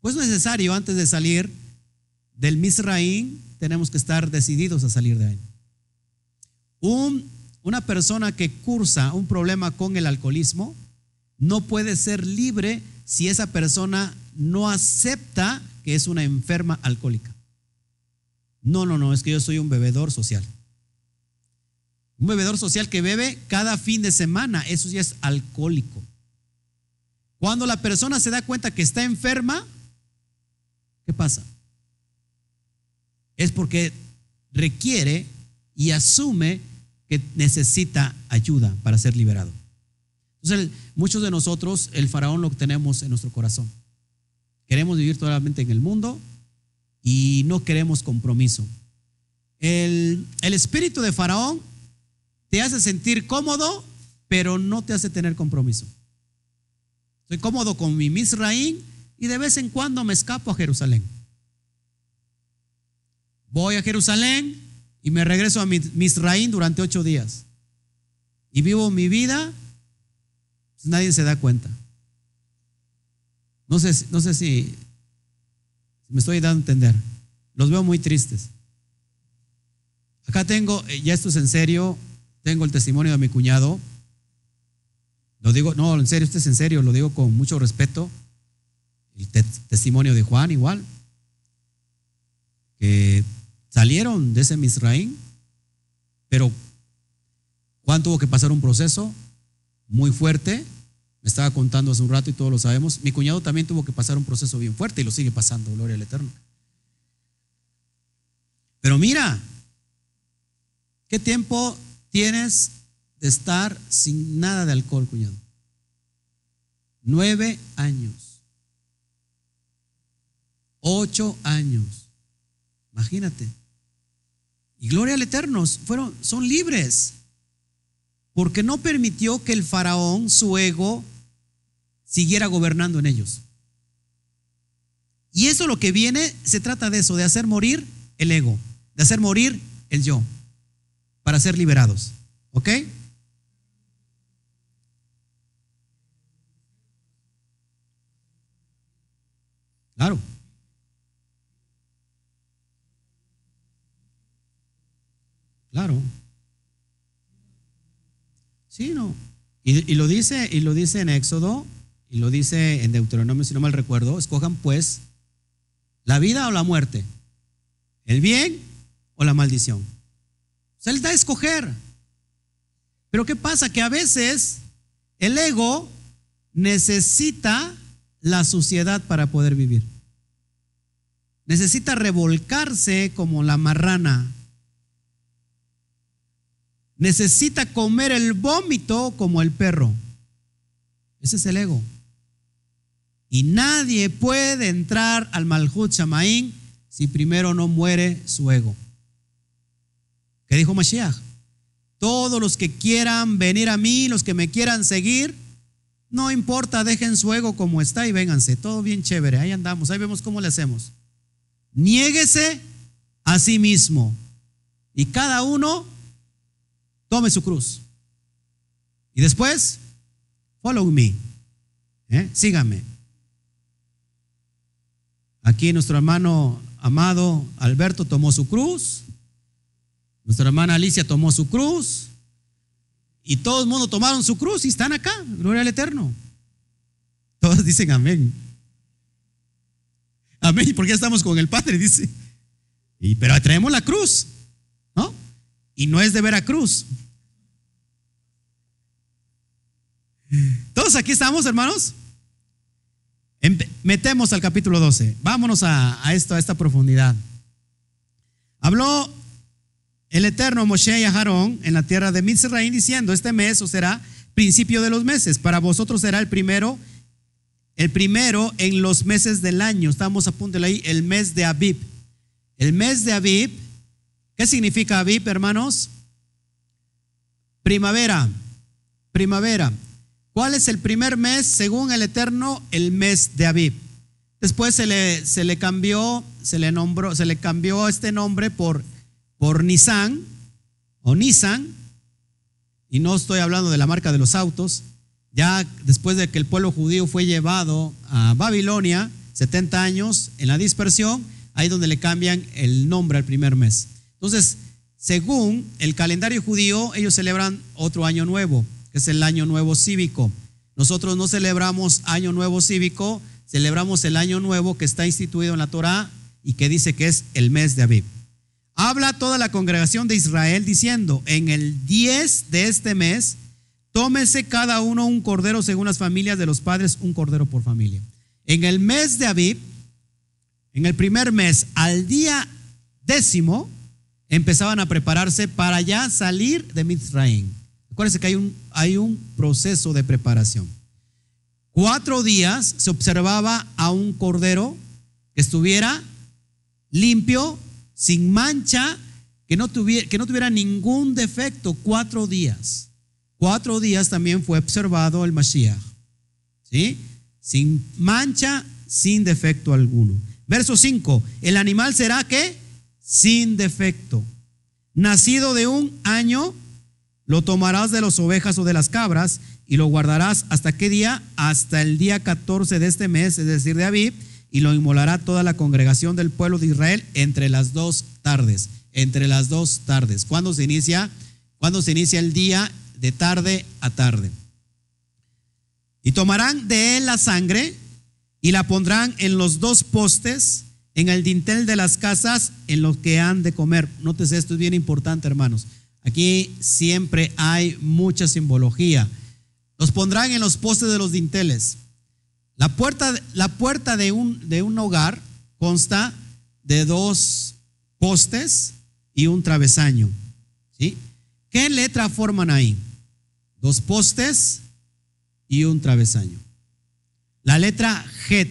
Pues es necesario, antes de salir del Misraín, tenemos que estar decididos a salir de ahí. Un, una persona que cursa un problema con el alcoholismo no puede ser libre si esa persona no acepta que es una enferma alcohólica. No, no, no, es que yo soy un bebedor social. Un bebedor social que bebe cada fin de semana, eso ya es alcohólico. Cuando la persona se da cuenta que está enferma, ¿qué pasa? Es porque requiere y asume que necesita ayuda para ser liberado. Entonces, muchos de nosotros, el faraón lo tenemos en nuestro corazón. Queremos vivir totalmente en el mundo y no queremos compromiso. El, espíritu de faraón te hace sentir cómodo, pero no te hace tener compromiso. Estoy cómodo con mi Misraín y de vez en cuando me escapo a Jerusalén. Voy a Jerusalén y me regreso a Misraín durante ocho días. Y vivo mi vida, pues nadie se da cuenta. No sé, no sé si me estoy dando a entender. Los veo muy tristes. Acá tengo, eh, ya esto es en serio, tengo el testimonio de mi cuñado. Lo digo, no, en serio, esto es en serio, lo digo con mucho respeto. El testimonio de Juan igual. Que salieron de ese Misraín, pero Juan tuvo que pasar un proceso muy fuerte. Me estaba contando hace un rato y todos lo sabemos. Mi cuñado también tuvo que pasar un proceso bien fuerte y lo sigue pasando, gloria al Eterno. Pero mira, ¿qué tiempo tienes de estar sin nada de alcohol, cuñado. Nueve años. Ocho años. Imagínate. Y gloria al Eterno, fueron, son libres. Porque no permitió que el faraón, su ego, siguiera gobernando en ellos. Y eso lo que viene, se trata de eso, de hacer morir el ego, de hacer morir el yo para ser liberados. ¿Ok? Claro. Claro. Sí, no. Y, lo dice, y lo dice en Éxodo, y lo dice en Deuteronomio, si no mal recuerdo, escojan pues la vida o la muerte, el bien o la maldición. Se les da a escoger. Pero ¿qué pasa? Que a veces el ego necesita la suciedad para poder vivir. Necesita revolcarse como la marrana. Necesita comer el vómito como el perro. Ese es el ego. Y nadie puede entrar al Malhut Shamaín si primero no muere su ego. ¿Qué dijo Mashiach? Todos los que quieran venir a mí, los que me quieran seguir, no importa, dejen su ego como está y vénganse. Todo bien chévere, ahí andamos, ahí vemos cómo le hacemos. Niéguese a sí mismo y cada uno tome su cruz. Y después, follow me, ¿eh? sígame. Aquí nuestro hermano amado Alberto tomó su cruz nuestra hermana Alicia tomó su cruz y todo el mundo tomaron su cruz y están acá. Gloria al Eterno. Todos [laughs] dicen amén. Amén, porque estamos con el Padre, dice. Y, pero traemos la cruz, ¿no? Y no es de Veracruz. Todos aquí estamos, hermanos. Metemos al capítulo 12. Vámonos a, a esto, a esta profundidad. Habló el eterno Moshe y Aarón en la tierra de Mitzrayim diciendo, este mes os será principio de los meses, para vosotros será el primero, el primero en los meses del año. Estamos a punto de ahí, el mes de Abib. El mes de Abib, ¿qué significa Abib, hermanos? Primavera, primavera. ¿Cuál es el primer mes según el Eterno? El mes de Abib. Después se le, se le cambió, se le nombró, se le cambió este nombre por por Nissan o Nissan, y no estoy hablando de la marca de los autos, ya después de que el pueblo judío fue llevado a Babilonia, 70 años en la dispersión, ahí donde le cambian el nombre al primer mes. Entonces, según el calendario judío, ellos celebran otro año nuevo, que es el año nuevo cívico. Nosotros no celebramos año nuevo cívico, celebramos el año nuevo que está instituido en la Torá y que dice que es el mes de Aviv. Habla toda la congregación de Israel diciendo, en el 10 de este mes, tómese cada uno un cordero según las familias de los padres, un cordero por familia. En el mes de Aviv, en el primer mes, al día décimo, empezaban a prepararse para ya salir de Mitzrayim. Acuérdense que hay un, hay un proceso de preparación. Cuatro días se observaba a un cordero que estuviera limpio, sin mancha, que no tuviera, que no tuviera ningún defecto. Cuatro días. Cuatro días también fue observado el Mashiach. ¿Sí? Sin mancha, sin defecto alguno. Verso 5. El animal será que sin defecto. Nacido de un año, lo tomarás de las ovejas o de las cabras y lo guardarás hasta qué día? Hasta el día 14 de este mes, es decir, de Aviv, y lo inmolará toda la congregación del pueblo de Israel entre las dos tardes. Entre las dos tardes. ¿Cuándo se inicia? ¿Cuándo se inicia el día? De tarde a tarde. Y tomarán de él la sangre y la pondrán en los dos postes, en el dintel de las casas, en los que han de comer. Nótese, esto es bien importante, hermanos. Aquí siempre hay mucha simbología. Los pondrán en los postes de los dinteles. La puerta, la puerta de, un, de un hogar consta de dos postes y un travesaño. ¿sí? ¿Qué letra forman ahí? Dos postes y un travesaño. La letra Het.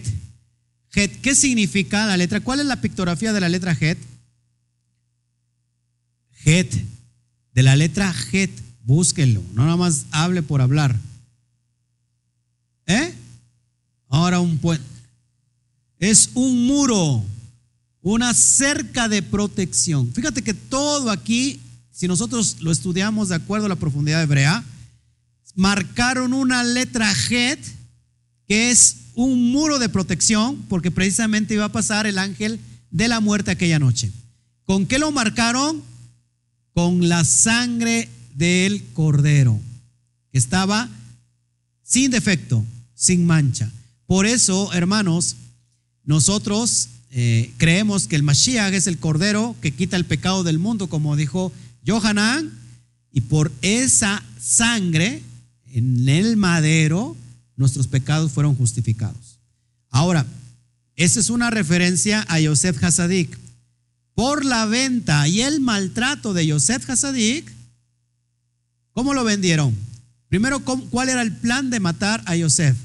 Het, ¿qué significa la letra? ¿Cuál es la pictografía de la letra Het? Het. De la letra Het, búsquenlo, no nada más hable por hablar. ¿Eh? Ahora un puente. Es un muro, una cerca de protección. Fíjate que todo aquí, si nosotros lo estudiamos de acuerdo a la profundidad hebrea, marcaron una letra Het que es un muro de protección, porque precisamente iba a pasar el ángel de la muerte aquella noche. ¿Con qué lo marcaron? Con la sangre del cordero, que estaba sin defecto, sin mancha. Por eso, hermanos, nosotros eh, creemos que el Mashiach es el cordero que quita el pecado del mundo, como dijo Johanan, y por esa sangre en el madero, nuestros pecados fueron justificados. Ahora, esa es una referencia a Yosef Hasadik. Por la venta y el maltrato de Yosef Hasadik, ¿cómo lo vendieron? Primero, ¿cuál era el plan de matar a Yosef?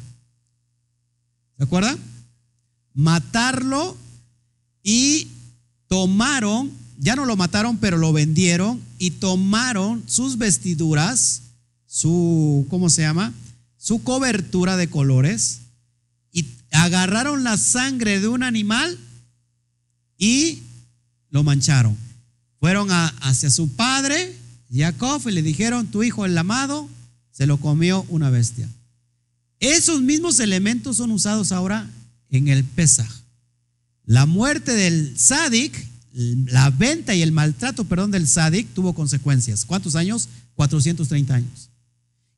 ¿Se acuerdan? Matarlo y tomaron, ya no lo mataron, pero lo vendieron y tomaron sus vestiduras, su, ¿cómo se llama? Su cobertura de colores y agarraron la sangre de un animal y lo mancharon. Fueron hacia su padre, Jacob, y le dijeron, tu hijo el amado se lo comió una bestia. Esos mismos elementos son usados ahora en el Pesaj. La muerte del Sadik, la venta y el maltrato, perdón, del Sadik tuvo consecuencias. ¿Cuántos años? 430 años.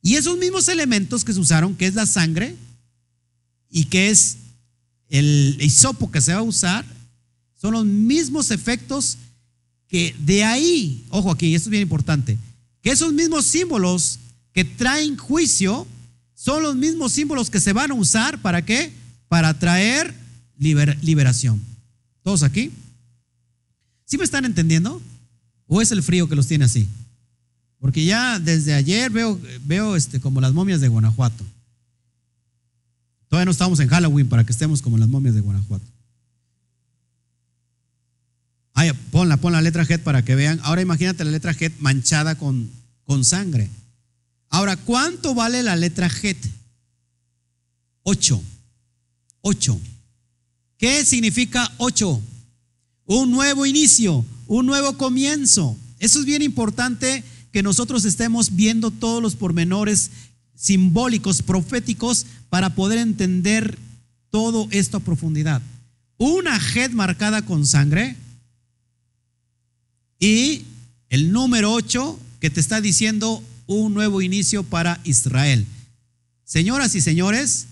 Y esos mismos elementos que se usaron, que es la sangre y que es el hisopo que se va a usar, son los mismos efectos que de ahí, ojo aquí, esto es bien importante, que esos mismos símbolos que traen juicio son los mismos símbolos que se van a usar para qué? Para traer liberación. ¿Todos aquí? ¿Sí me están entendiendo? ¿O es el frío que los tiene así? Porque ya desde ayer veo, veo este, como las momias de Guanajuato. Todavía no estamos en Halloween para que estemos como las momias de Guanajuato. Ay, pon la letra G para que vean. Ahora imagínate la letra G manchada con, con sangre. Ahora, ¿cuánto vale la letra G? Ocho. Ocho. ¿Qué significa ocho? Un nuevo inicio, un nuevo comienzo. Eso es bien importante que nosotros estemos viendo todos los pormenores simbólicos, proféticos, para poder entender todo esto a profundidad. Una jet marcada con sangre y el número 8 que te está diciendo un nuevo inicio para Israel. Señoras y señores,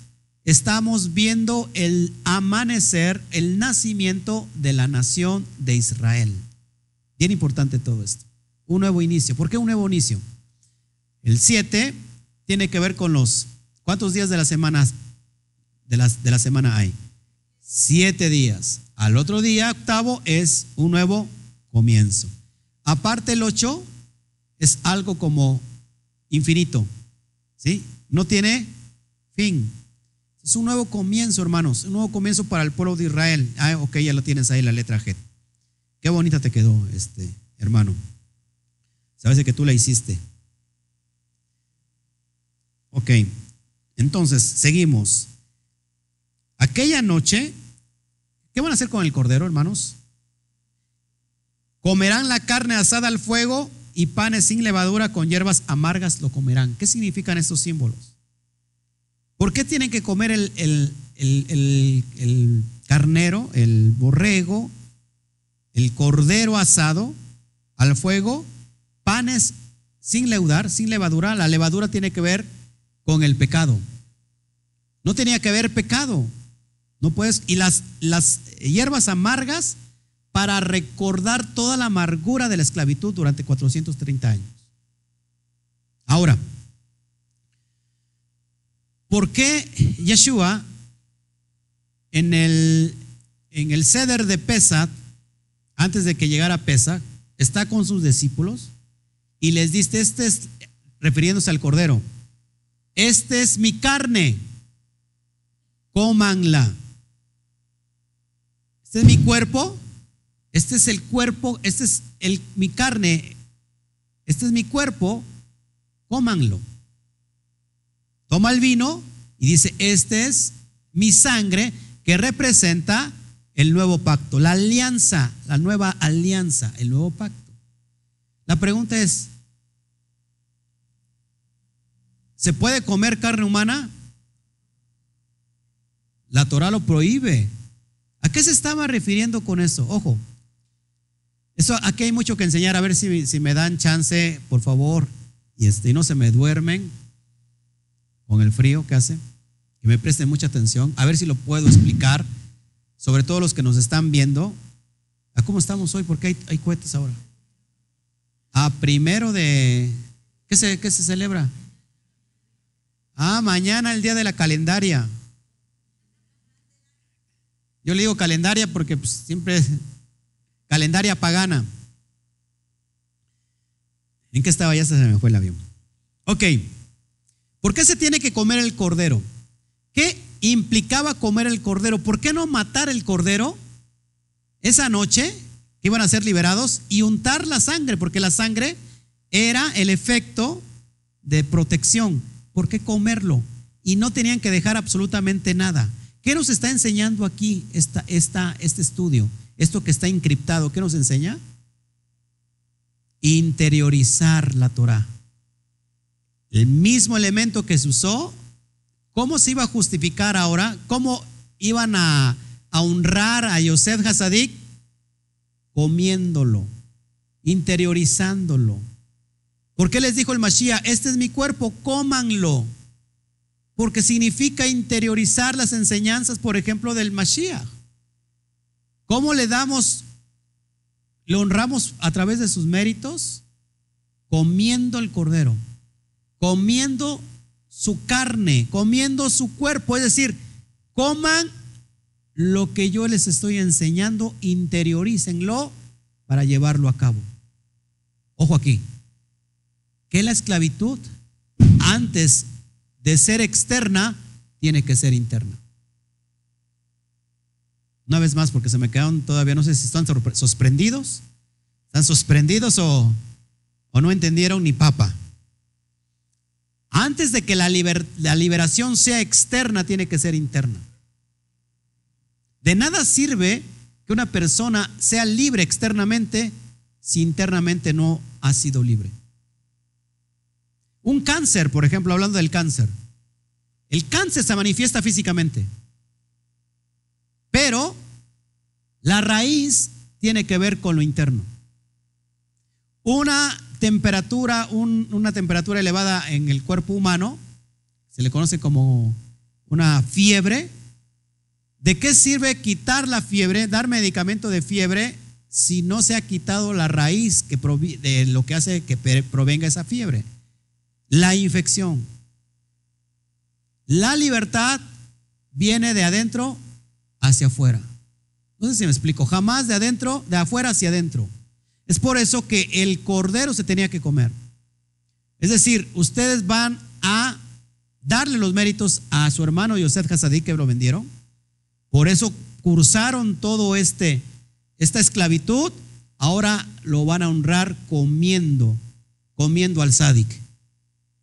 estamos viendo el amanecer, el nacimiento de la nación de Israel. Bien importante todo esto. Un nuevo inicio. ¿Por qué un nuevo inicio? El 7 tiene que ver con los, ¿cuántos días de la semana, de, de la semana hay? Siete días. Al otro día, octavo, es un nuevo comienzo. Aparte el 8 es algo como infinito, ¿sí? No tiene fin. Es un nuevo comienzo, hermanos, un nuevo comienzo para el pueblo de Israel. Ah, ok, ya lo tienes ahí, la letra G. Qué bonita te quedó, este hermano. Sabes que tú la hiciste. Ok, entonces seguimos. Aquella noche, ¿qué van a hacer con el cordero, hermanos? Comerán la carne asada al fuego y panes sin levadura con hierbas amargas lo comerán. ¿Qué significan estos símbolos? ¿Por qué tienen que comer el, carnero, el borrego, el cordero asado al fuego, panes sin leudar, sin levadura? La levadura tiene que ver con el pecado. No tenía que haber pecado. No puedes. Y las, las hierbas amargas para recordar toda la amargura de la esclavitud durante 430 años. Ahora, ¿por qué Yeshua en el, en el ceder de Pesach, antes de que llegara Pesach, está con sus discípulos y les dice, este es, refiriéndose al Cordero, este es mi carne, cómanla. Este es mi cuerpo, este es el cuerpo, este es mi carne, este es mi cuerpo, cómanlo. Toma el vino y dice, este es mi sangre que representa el nuevo pacto, la alianza, la nueva alianza, el nuevo pacto. La pregunta es, ¿Se puede comer carne humana? La Torah lo prohíbe. ¿A qué se estaba refiriendo con eso? Ojo. Eso, aquí hay mucho que enseñar. A ver si, si me dan chance, por favor. Y, este, no se me duermen con el frío que hace. Que me presten mucha atención. A ver si lo puedo explicar. Sobre todo los que nos están viendo. ¿A cómo estamos hoy? Porque hay, hay cohetes ahora. A primero de. ¿Qué se, qué se celebra? Ah, mañana el día de la calendaria. Yo le digo calendaria porque pues, siempre calendaria pagana. ¿En qué estaba? Ya se me fue el avión. Ok. ¿Por qué se tiene que comer el cordero? ¿Qué implicaba comer el cordero? ¿Por qué no matar el cordero esa noche que iban a ser liberados y untar la sangre? Porque la sangre era el efecto de protección. ¿por qué comerlo? Y no tenían que dejar absolutamente nada. ¿Qué nos está enseñando aquí esta, esta, este estudio? Esto que está encriptado, ¿qué nos enseña? Interiorizar la Torah. El mismo elemento que se usó, ¿cómo se iba a justificar ahora? ¿Cómo iban a, honrar a Yosef Hasadik? Comiéndolo, interiorizándolo ¿Por qué les dijo el Mashiach, este es mi cuerpo, cómanlo? Porque significa interiorizar las enseñanzas, por ejemplo, del Mashiach. ¿Cómo le damos, le honramos a través de sus méritos? Comiendo el cordero, comiendo su carne, comiendo su cuerpo. Es decir, coman lo que yo les estoy enseñando, interiorícenlo para llevarlo a cabo. Ojo aquí, que la esclavitud, antes de ser externa, tiene que ser interna. Una vez más, porque se me quedaron todavía, no sé si están sorprendidos, están sorprendidos o, o no entendieron ni papa. Antes de que la, la liberación sea externa, tiene que ser interna. De nada sirve que una persona sea libre externamente si internamente no ha sido libre. Un cáncer, por ejemplo, hablando del cáncer. El cáncer se manifiesta físicamente, pero la raíz tiene que ver con lo interno. Una temperatura, una temperatura elevada en el cuerpo humano, se le conoce como una fiebre. ¿De qué sirve quitar la fiebre, dar medicamento de fiebre, si no se ha quitado la raíz que de lo que hace que provenga esa fiebre? La infección. La libertad viene de adentro hacia afuera. No sé si me explico, jamás de adentro, de afuera hacia adentro. Es por eso que el cordero se tenía que comer. Es decir, ustedes van a darle los méritos a su hermano Yosef Hasadí que lo vendieron. Por eso cursaron todo este esta esclavitud, ahora lo van a honrar comiendo, comiendo al Sadik,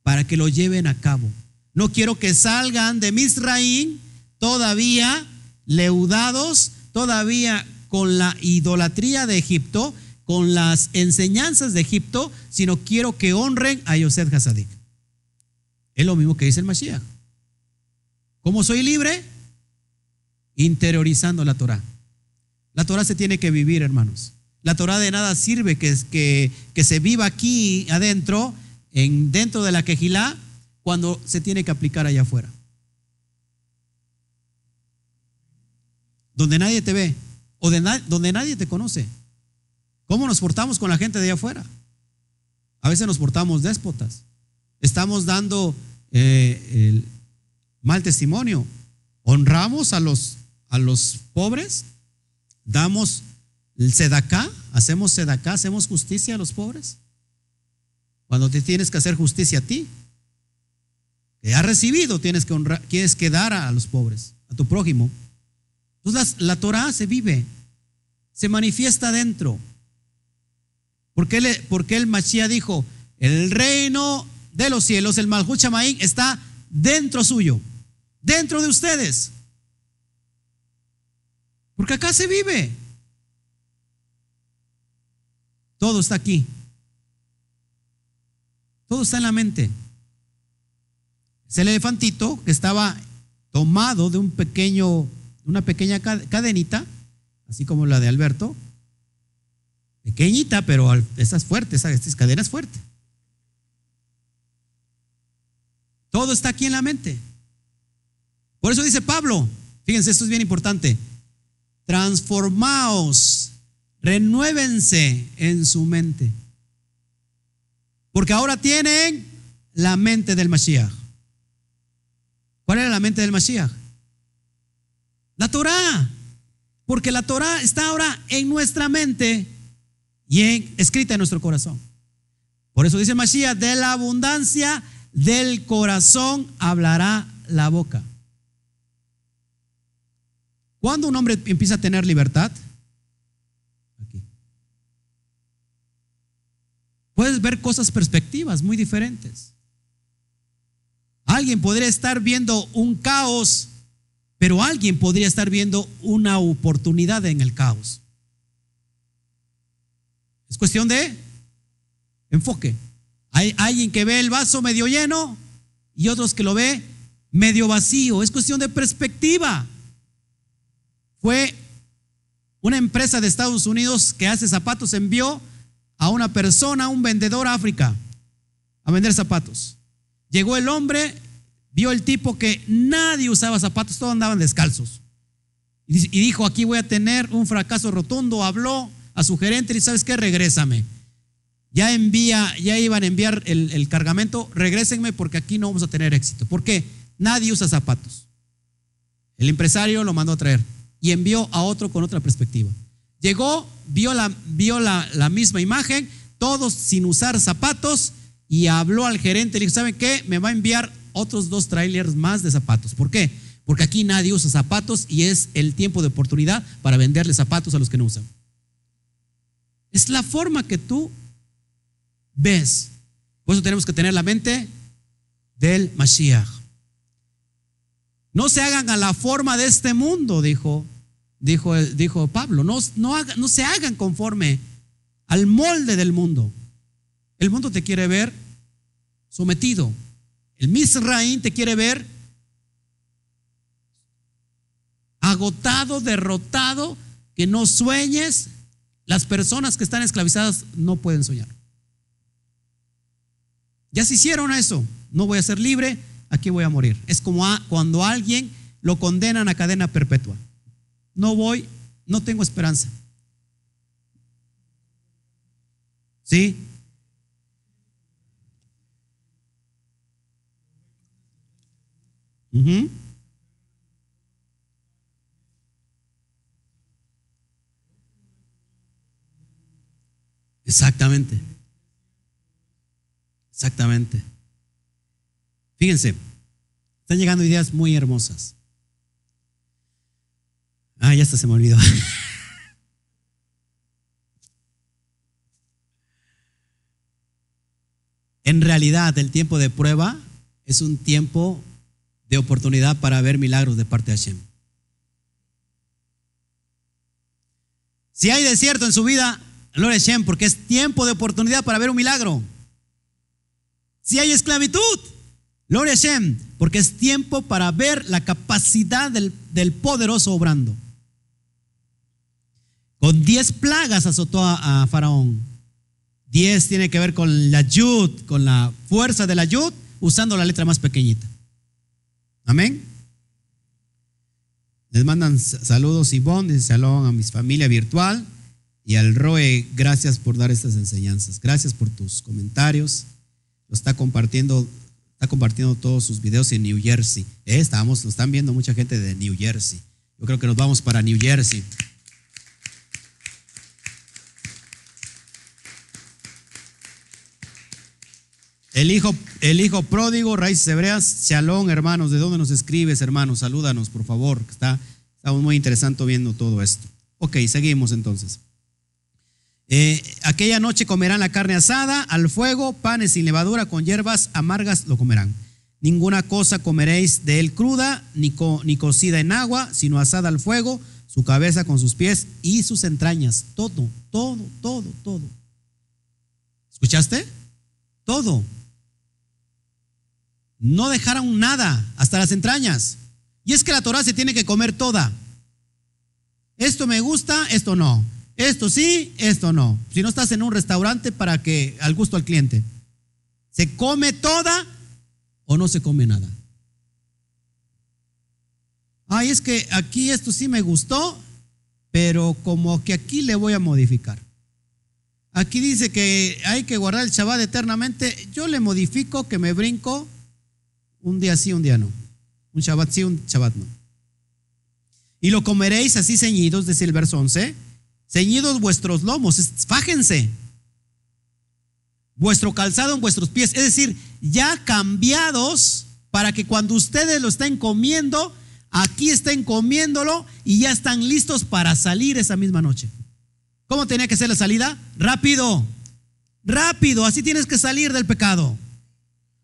para que lo lleven a cabo. No quiero que salgan de Misraín todavía leudados, todavía con la idolatría de Egipto, con las enseñanzas de Egipto, sino quiero que honren a Yosef Hasadik. Es lo mismo que dice el Mashiach. ¿Cómo soy libre? Interiorizando la Torah. La Torah se tiene que vivir, hermanos. La Torah de nada sirve que, que, se viva aquí adentro, en, dentro de la quejilá, cuando se tiene que aplicar allá afuera. Donde nadie te ve o donde nadie te conoce. ¿Cómo nos portamos con la gente de allá afuera? A veces nos portamos déspotas. Estamos dando eh, mal testimonio. Honramos a los, a los pobres. Damos el sedacá. Hacemos sedacá. Hacemos justicia a los pobres. Cuando te tienes que hacer justicia a ti que has recibido, tienes que, honrar, tienes que dar a los pobres, a tu prójimo. Entonces la, Torah se vive, se manifiesta dentro. ¿Por qué, le, el Mashiach dijo, el reino de los cielos, el Malhut está dentro suyo, dentro de ustedes? Porque acá se vive. Todo está aquí. Todo está en la mente. Es el elefantito que estaba tomado de un pequeño, una pequeña cadenita, así como la de Alberto. Pequeñita, pero esa es fuerte, esa, cadena es fuerte. Todo está aquí en la mente. Por eso dice Pablo, fíjense, esto es bien importante. Transformaos, renuévense en su mente. Porque ahora tienen la mente del Mashiach. ¿Cuál era la mente del Mashiach? La Torah. Porque la Torah está ahora en nuestra mente y escrita en nuestro corazón. Por eso dice Mashiach, de la abundancia del corazón hablará la boca. ¿Cuándo un hombre empieza a tener libertad? Aquí. Puedes ver cosas perspectivas muy diferentes. Alguien podría estar viendo un caos, pero alguien podría estar viendo una oportunidad en el caos. Es cuestión de enfoque. Hay alguien que ve el vaso medio lleno y otros que lo ve medio vacío. Es cuestión de perspectiva. Fue una empresa de Estados Unidos que hace zapatos, envió a una persona, un vendedor a África, a vender zapatos. Llegó el hombre, vio el tipo que nadie usaba zapatos, todos andaban descalzos. Y dijo, aquí voy a tener un fracaso rotundo. Habló a su gerente y ¿sabes qué? Regrésame. Ya envía, ya iban a enviar el, cargamento, regrésenme porque aquí no vamos a tener éxito. ¿Por qué? Nadie usa zapatos. El empresario lo mandó a traer y envió a otro con otra perspectiva. Llegó, vio la, vio la misma imagen, todos sin usar zapatos y habló al gerente y le dijo, ¿saben qué? Me va a enviar otros dos trailers más de zapatos. ¿Por qué? Porque aquí nadie usa zapatos y es el tiempo de oportunidad para venderle zapatos a los que no usan. Es la forma que tú ves. Por eso tenemos que tener la mente del Mashiach. No se hagan a la forma de este mundo, dijo, dijo, Pablo. No se hagan conforme al molde del mundo. El mundo te quiere ver sometido. El Misraín te quiere ver agotado, derrotado, que no sueñes. Las personas que están esclavizadas no pueden soñar. Ya se hicieron eso. No voy a ser libre, aquí voy a morir. Es como cuando alguien lo condenan a cadena perpetua. No voy, no tengo esperanza. ¿Sí? Exactamente. Exactamente. Fíjense, están llegando ideas muy hermosas. Ah, ya hasta se me olvidó. [laughs] en realidad, el tiempo de prueba es un tiempo de oportunidad para ver milagros de parte de Hashem. Si hay desierto en su vida, gloria a Hashem, porque es tiempo de oportunidad para ver un milagro. Si hay esclavitud, gloria a Hashem, porque es tiempo para ver la capacidad del, del poderoso obrando. Con diez plagas azotó a, a, Faraón. Diez tiene que ver con la yud, con la fuerza de la yud, usando la letra más pequeñita. Amén. Les mandan saludos Ivonne, dice salón a mi familia virtual y al Roe, gracias por dar estas enseñanzas. Gracias por tus comentarios. Lo está compartiendo, está compartiendo todos sus videos en New Jersey. Eh, estamos, lo están viendo mucha gente de New Jersey. Yo creo que nos vamos para New Jersey. El hijo, el hijo pródigo, raíces hebreas, Shalom, hermanos. ¿De dónde nos escribes, hermanos? Salúdanos, por favor. Está, estamos muy interesante viendo todo esto. Ok, seguimos entonces. Eh, aquella noche comerán la carne asada al fuego, panes sin levadura, con hierbas amargas lo comerán. Ninguna cosa comeréis de él cruda, ni, ni cocida en agua, sino asada al fuego, su cabeza con sus pies y sus entrañas. Todo, todo, todo, todo. ¿Escuchaste? Todo no dejaron nada, hasta las entrañas. Y es que la Torah se tiene que comer toda. Esto me gusta, esto no. Esto sí, esto no. Si no estás en un restaurante para que al gusto al cliente. ¿Se come toda o no se come nada? Ay, es que aquí esto sí me gustó, pero como que aquí le voy a modificar. Aquí dice que hay que guardar el Shabbat eternamente. Yo le modifico que me brinco un día sí, un día no. Un Shabbat sí, un Shabbat no. Y lo comeréis así ceñidos, desde el verso 11. Ceñidos vuestros lomos, fájense. Vuestro calzado en vuestros pies. Es decir, ya cambiados para que cuando ustedes lo estén comiendo, aquí estén comiéndolo y ya están listos para salir esa misma noche. ¿Cómo tenía que ser la salida? Rápido, rápido, así tienes que salir del pecado.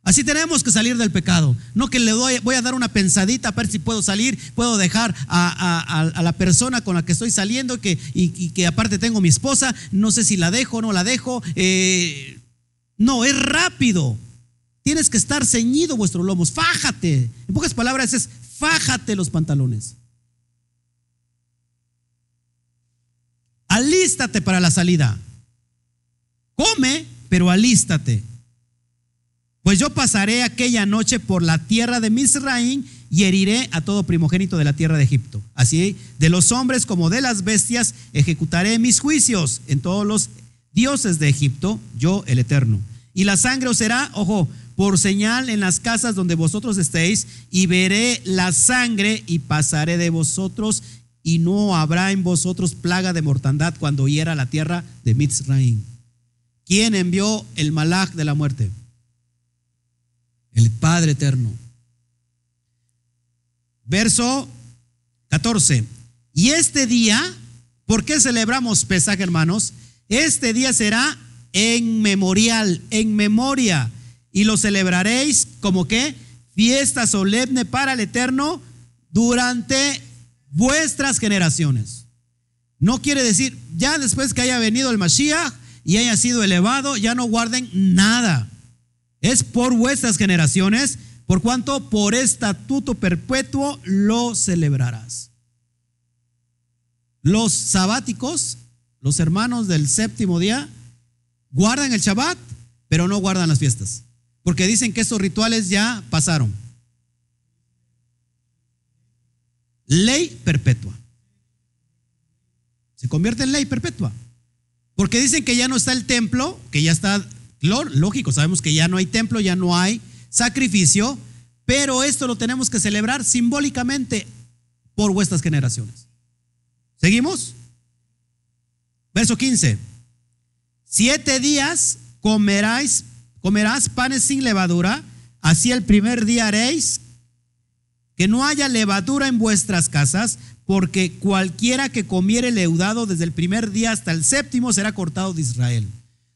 Así tenemos que salir del pecado. No que le doy, voy a dar una pensadita a ver si puedo salir, puedo dejar a, la persona con la que estoy saliendo que, y, que aparte tengo mi esposa, no sé si la dejo o no la dejo. Eh, no, es rápido. Tienes que estar ceñido vuestros lomos. Fájate. En pocas palabras es fájate los pantalones. Alístate para la salida. Come, pero alístate. Pues yo pasaré aquella noche por la tierra de Misraín y heriré a todo primogénito de la tierra de Egipto. Así, de los hombres como de las bestias, ejecutaré mis juicios en todos los dioses de Egipto, yo el Eterno. Y la sangre os será, ojo, por señal en las casas donde vosotros estéis, y veré la sangre y pasaré de vosotros, y no habrá en vosotros plaga de mortandad cuando hiera la tierra de Misraín. ¿Quién envió el malach de la muerte? El Padre eterno. Verso 14. Y este día, ¿por qué celebramos Pesaj, hermanos? Este día será en memorial, en memoria, y lo celebraréis como que fiesta solemne para el eterno durante vuestras generaciones. No quiere decir, ya después que haya venido el Mashiach y haya sido elevado, ya no guarden nada. Es por vuestras generaciones, por cuanto por estatuto perpetuo lo celebrarás. Los sabáticos, los hermanos del séptimo día, guardan el Shabbat, pero no guardan las fiestas, porque dicen que esos rituales ya pasaron. Ley perpetua. Se convierte en ley perpetua. Porque dicen que ya no está el templo, que ya está, lógico, sabemos que ya no hay templo, ya no hay sacrificio, pero esto lo tenemos que celebrar simbólicamente por vuestras generaciones. ¿Seguimos? Verso 15. Siete días comeráis, comerás panes sin levadura, así el primer día haréis que no haya levadura en vuestras casas, porque cualquiera que comiere leudado desde el primer día hasta el séptimo será cortado de Israel.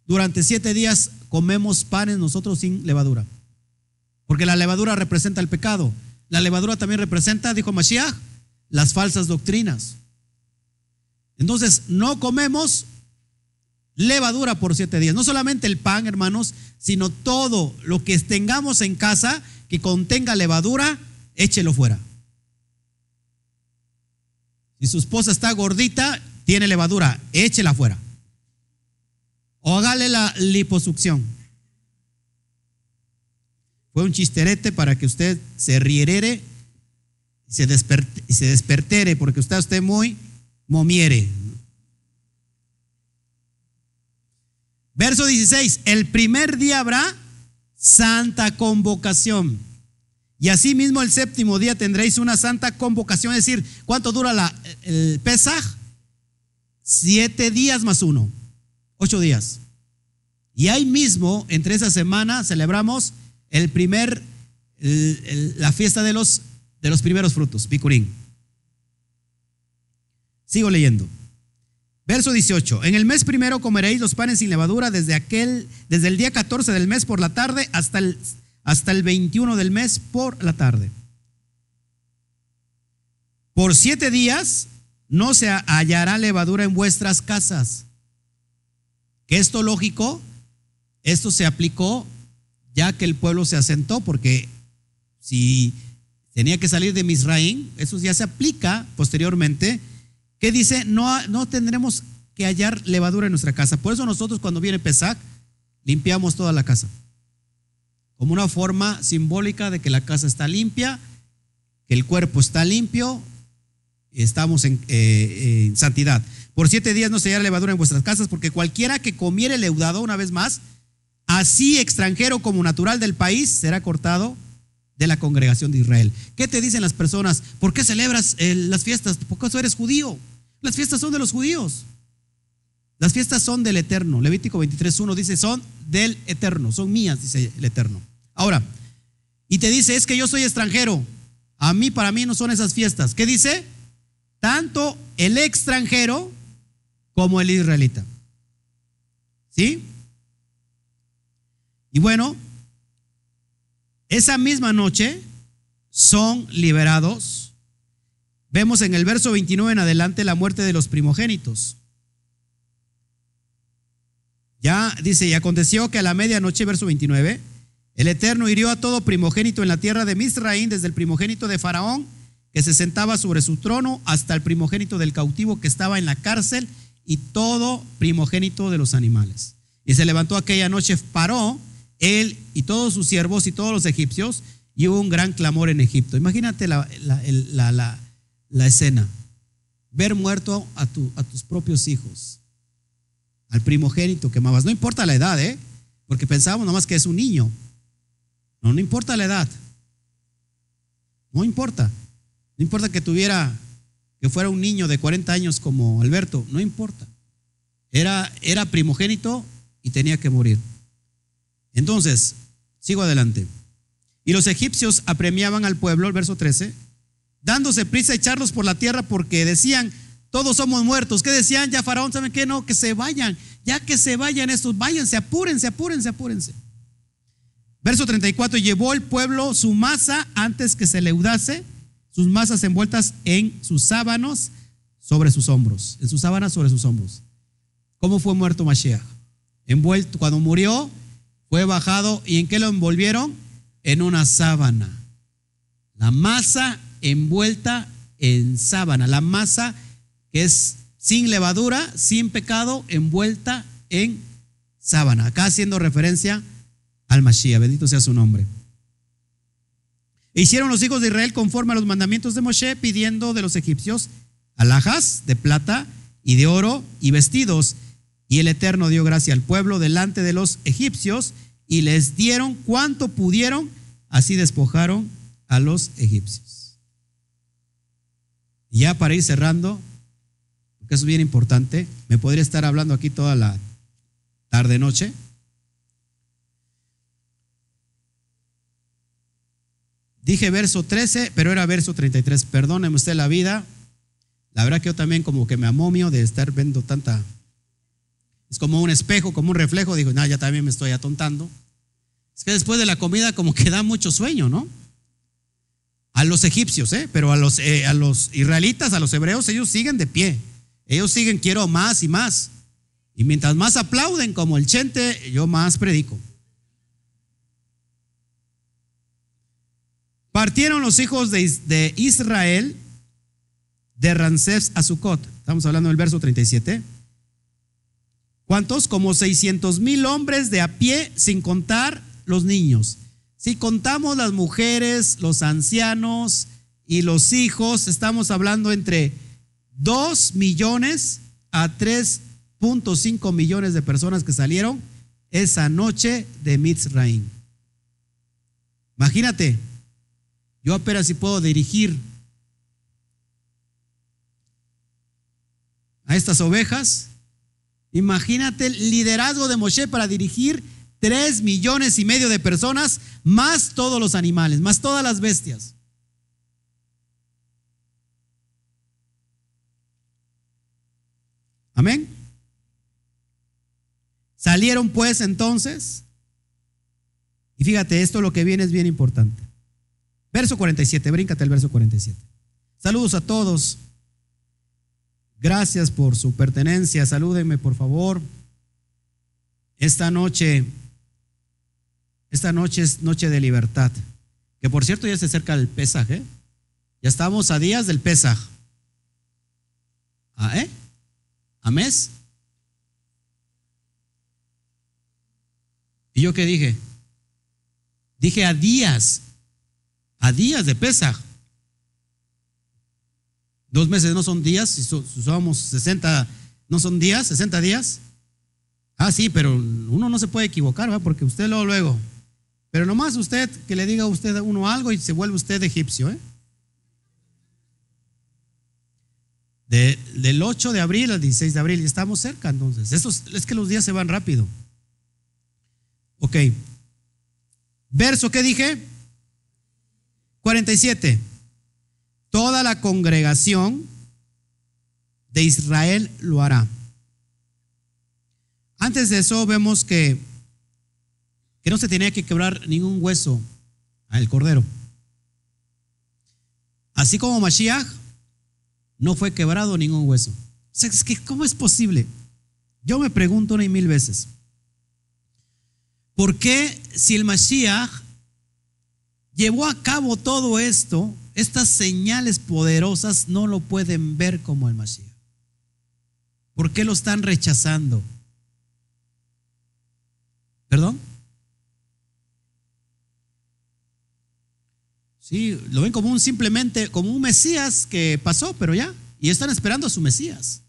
Durante siete días comemos panes nosotros sin levadura, porque la levadura representa el pecado. La levadura también representa, dijo Mashiach, las falsas doctrinas. Entonces, no comemos levadura por siete días. No solamente el pan, hermanos, sino todo lo que tengamos en casa que contenga levadura, échelo fuera. Si su esposa está gordita, tiene levadura, échela fuera. O hágale la liposucción. Fue un chisterete para que usted se riere y se, despertere, porque usted esté muy momiere. Verso 16, el primer día habrá santa convocación. Y asimismo el séptimo día tendréis una santa convocación, es decir, ¿cuánto dura la, el Pesaj? Siete días más uno, ocho días. Y ahí mismo, entre esa semana, celebramos el primer, la fiesta de los, de los primeros frutos, Bicurín. Sigo leyendo. Verso 18. En el mes primero comeréis los panes sin levadura desde aquel, desde el día 14 del mes por la tarde hasta el, hasta el 21 del mes por la tarde. Por siete días no se hallará levadura en vuestras casas. Esto lógico, esto se aplicó ya que el pueblo se asentó, porque si tenía que salir de Misraín, eso ya se aplica posteriormente que dice, no, no tendremos que hallar levadura en nuestra casa. Por eso nosotros cuando viene Pesach, limpiamos toda la casa. Como una forma simbólica de que la casa está limpia, que el cuerpo está limpio, estamos en, eh, en santidad. Por siete días no se hallará levadura en vuestras casas, porque cualquiera que comiere leudado, una vez más, así extranjero como natural del país, será cortado de la congregación de Israel. ¿Qué te dicen las personas? ¿Por qué celebras eh, las fiestas? ¿Por qué eres judío? Las fiestas son de los judíos. Las fiestas son del Eterno. Levítico 23.1 dice, son del Eterno, son mías, dice el Eterno. Ahora, y te dice, es que yo soy extranjero. A mí, para mí no son esas fiestas. ¿Qué dice? Tanto el extranjero como el israelita. ¿Sí? Y bueno, esa misma noche son liberados Vemos en el verso 29 en adelante la muerte de los primogénitos. Ya dice, y aconteció que a la medianoche, verso 29, el Eterno hirió a todo primogénito en la tierra de Misraín, desde el primogénito de Faraón, que se sentaba sobre su trono, hasta el primogénito del cautivo que estaba en la cárcel, y todo primogénito de los animales. Y se levantó aquella noche, paró él y todos sus siervos y todos los egipcios, y hubo un gran clamor en Egipto. Imagínate la, escena. Ver muerto a tus propios hijos, al primogénito que amabas. No importa la edad, ¿eh? Porque pensábamos nomás que es un niño. No, no importa la edad. No importa. No importa que tuviera, que fuera un niño de 40 años como Alberto. No importa. Era, era primogénito y tenía que morir. Entonces, sigo adelante. Y los egipcios apremiaban al pueblo, el verso 13, dándose prisa a echarlos por la tierra porque decían, todos somos muertos. ¿Qué decían? Ya Faraón, ¿saben qué? No, que se vayan. Ya que se vayan estos, váyanse, apúrense, apúrense, apúrense. Verso 34, llevó el pueblo su masa antes que se leudase, sus masas envueltas en sus sábanos sobre sus hombros, en sus sábanas sobre sus hombros. ¿Cómo fue muerto Mashiach? Envuelto, cuando murió, fue bajado y en qué lo envolvieron? En una sábana. La masa envuelta en sábana. La masa que es sin levadura, sin pecado, envuelta en sábana. Acá haciendo referencia al Mashiach. Bendito sea su nombre. E hicieron los hijos de Israel conforme a los mandamientos de Moshe, pidiendo de los egipcios alhajas de plata y de oro y vestidos. Y el Eterno dio gracia al pueblo delante de los egipcios y les dieron cuanto pudieron, así despojaron a los egipcios. ya para ir cerrando, porque eso es bien importante, me podría estar hablando aquí toda la tarde Dije verso 13, pero era verso 33. Perdóneme usted la vida. La verdad que yo también como que me amomio de estar viendo tanta... Es como un espejo, como un reflejo. Digo, no, ya también me estoy atontando. Es que después de la comida como que da mucho sueño, ¿no? A los egipcios, ¿eh? Pero a los, eh, a los israelitas, a los hebreos, ellos siguen de pie. Ellos siguen, quiero más y más. Y mientras más aplauden como el chente, yo más predico. Partieron los hijos de, Israel de Ramsés a Sucot. Estamos hablando del verso 37. ¿Cuántos? Como 600 mil hombres de a pie, sin contar los niños. Si contamos las mujeres, los ancianos y los hijos, estamos hablando entre 2 millones a 3.5 millones de personas que salieron esa noche de Mitzraim. Imagínate, yo apenas si puedo dirigir a estas ovejas. Imagínate el liderazgo de Moshe para dirigir tres millones y medio de personas, más todos los animales, más todas las bestias. Amén. Salieron pues entonces, y fíjate, esto lo que viene es bien importante. Verso 47, bríncate el verso 47. Saludos a todos. Gracias por su pertenencia. Salúdenme, por favor. Esta noche, esta noche es noche de libertad. Que por cierto ya se acerca el pesaje. ¿eh? Ya estamos a días del Pesaj. ¿A, eh? ¿A mes? ¿Y yo qué dije? Dije a días a días de Pesaj. Dos meses no son días, si somos 60, no son días, 60 días. Ah, sí, pero uno no se puede equivocar, ¿verdad? porque usted luego, luego. Pero nomás usted, que le diga a usted uno algo y se vuelve usted egipcio, ¿eh? del 8 de abril al 16 de abril, y estamos cerca entonces. es que los días se van rápido. Ok. Verso, ¿qué dije? 47. Toda la congregación de Israel lo hará. Antes de eso vemos que, que no se tenía que quebrar ningún hueso al cordero. Así como Mashiach, no fue quebrado ningún hueso. O sea, es que, ¿cómo es posible? Yo me pregunto una y mil veces, ¿por qué si el Mashiach llevó a cabo todo esto, estas señales poderosas no lo pueden ver como el Mashiach. ¿Por qué lo están rechazando? ¿Perdón? Sí, lo ven como un simplemente, como un Mesías que pasó, pero ya, y están esperando a su Mesías.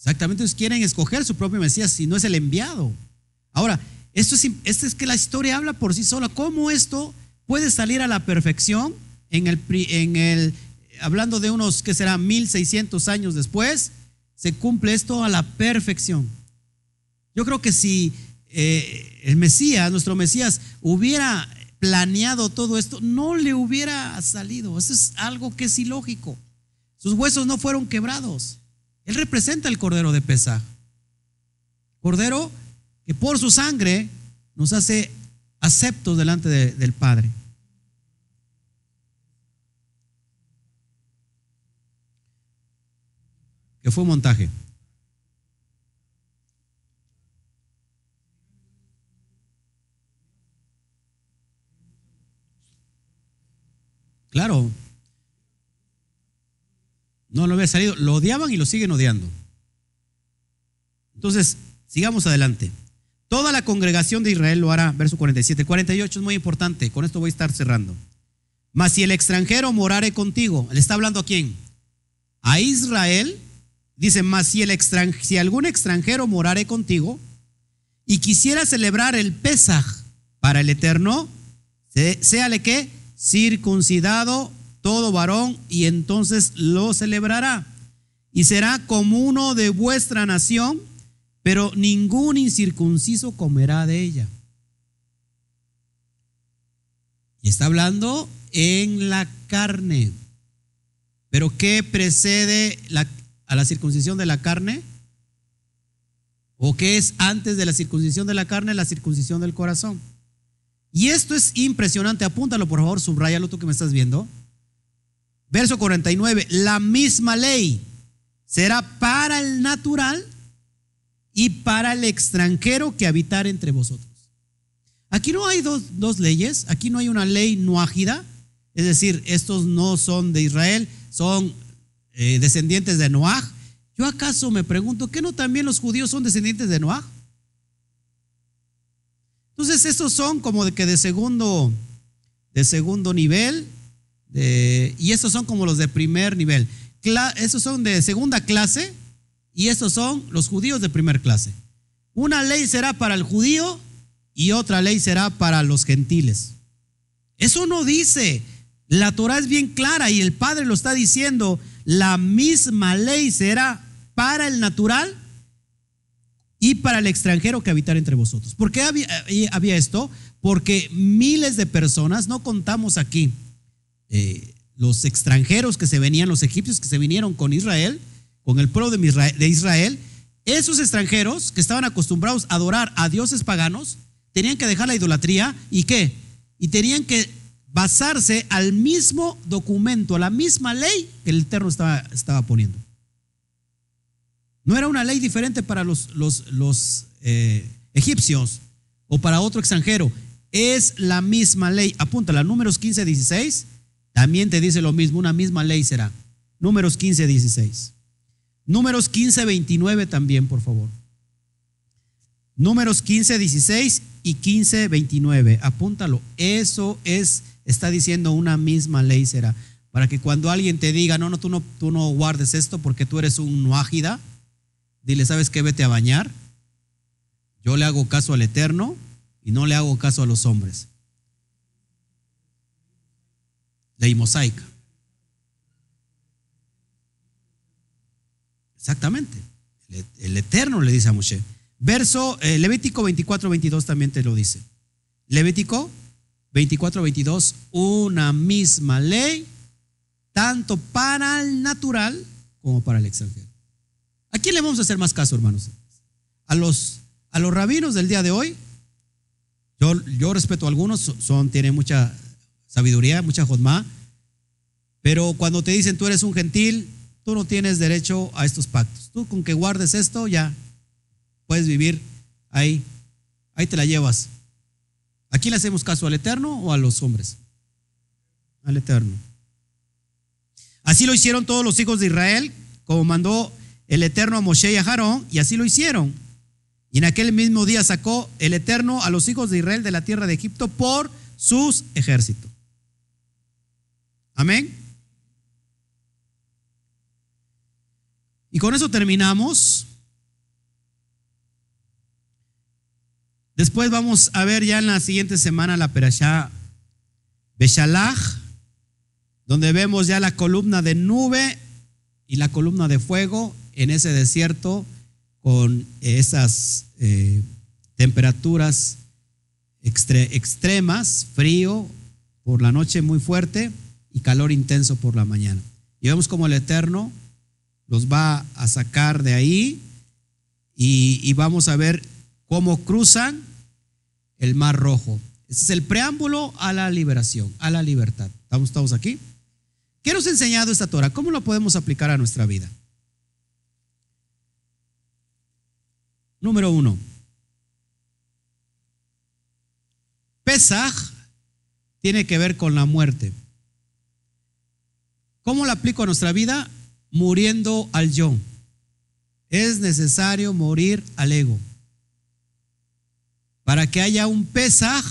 Exactamente, ellos quieren escoger su propio Mesías si no es el enviado. Ahora, esto es, esto es que la historia habla por sí sola. ¿Cómo esto puede salir a la perfección en el, en el hablando de unos que será 1600 años después? Se cumple esto a la perfección. Yo creo que si eh, el Mesías, nuestro Mesías, hubiera planeado todo esto, no le hubiera salido. Eso es algo que es ilógico. Sus huesos no fueron quebrados. Él representa el Cordero de Pesaj. Cordero que por su sangre nos hace aceptos delante del Padre. que fue un montaje. Claro. No lo había salido. Lo odiaban y lo siguen odiando. Entonces, sigamos adelante. Toda la congregación de Israel lo hará. Verso 47. 48 es muy importante. Con esto voy a estar cerrando. Mas si el extranjero morare contigo, ¿le está hablando a quién? A Israel. Dice, mas si, el si algún extranjero morare contigo y quisiera celebrar el Pesaj para el Eterno, séale que circuncidado todo varón y entonces lo celebrará. Y será como uno de vuestra nación, pero ningún incircunciso comerá de ella. Y está hablando en la carne. Pero ¿qué precede a la circuncisión de la carne? ¿O qué es antes de la circuncisión de la carne? La circuncisión del corazón. Y esto es impresionante, apúntalo por favor, subrayalo tú que me estás viendo. Verso 49, la misma ley será para el natural y para el extranjero que habitar entre vosotros. Aquí no hay dos, dos leyes, aquí no hay una ley noágida, es decir, estos no son de Israel, son eh, descendientes de Noaj. Yo acaso me pregunto, ¿qué no también los judíos son descendientes de Noaj? Entonces, estos son como de que de segundo, de segundo nivel, y estos son como los de primer nivel. estos son de segunda clase y estos son los judíos de primer clase. Una ley será para el judío y otra ley será para los gentiles. Eso no dice. La Torah es bien clara y el Padre lo está diciendo. La misma ley será para el natural y para el extranjero que habitar entre vosotros. ¿Por qué eh, había, esto? Porque miles de personas, no contamos aquí eh, los extranjeros que se venían, los egipcios que se vinieron con Israel, con el pueblo de Israel, esos extranjeros que estaban acostumbrados a adorar a dioses paganos, tenían que dejar la idolatría y qué? Y tenían que basarse al mismo documento, a la misma ley que el Eterno estaba, poniendo. No era una ley diferente para los, los, eh, egipcios o para otro extranjero. Es la misma ley. Apúntala, números 15, 16. También te dice lo mismo, una misma ley será. Números 15, 16. Números 15, 29 también, por favor. Números 15, 16 y 15, 29. Apúntalo. Eso es, está diciendo una misma ley será. Para que cuando alguien te diga, no, no, tú no, tú no guardes esto porque tú eres un nuágida, Dile, ¿sabes qué? Vete a bañar. Yo le hago caso al Eterno y no le hago caso a los hombres. Ley mosaica. Exactamente. El Eterno le dice a Moshe. Verso eh, Levítico 24, 22 también te lo dice. Levítico 24, 22, una misma ley, tanto para el natural como para el extranjero. ¿A quién le vamos a hacer más caso, hermanos? A los, a los rabinos del día de hoy. Yo, yo respeto a algunos, son, tienen mucha sabiduría, mucha jodma, pero cuando te dicen tú eres un gentil, tú no tienes derecho a estos pactos. Tú con que guardes esto ya puedes vivir ahí, ahí te la llevas. ¿A quién le hacemos caso? ¿Al Eterno o a los hombres? Al Eterno. Así lo hicieron todos los hijos de Israel, como mandó el Eterno a Moshe y a Jarón, y así lo hicieron. Y en aquel mismo día sacó el Eterno a los hijos de Israel de la tierra de Egipto por sus ejércitos. Amén. Y con eso terminamos. Después vamos a ver ya en la siguiente semana la Perashá Beshalach, donde vemos ya la columna de nube y la columna de fuego en ese desierto con esas eh, temperaturas extremas, frío por la noche muy fuerte y calor intenso por la mañana. Y vemos como el Eterno los va a sacar de ahí y, vamos a ver cómo cruzan el Mar Rojo. Ese es el preámbulo a la liberación, a la libertad. ¿Estamos todos aquí? ¿Qué nos ha enseñado esta Torah? ¿Cómo lo podemos aplicar a nuestra vida? Número uno. Pesaj tiene que ver con la muerte. ¿Cómo lo aplico a nuestra vida? Muriendo al yo. Es necesario morir al ego. Para que haya un Pesaj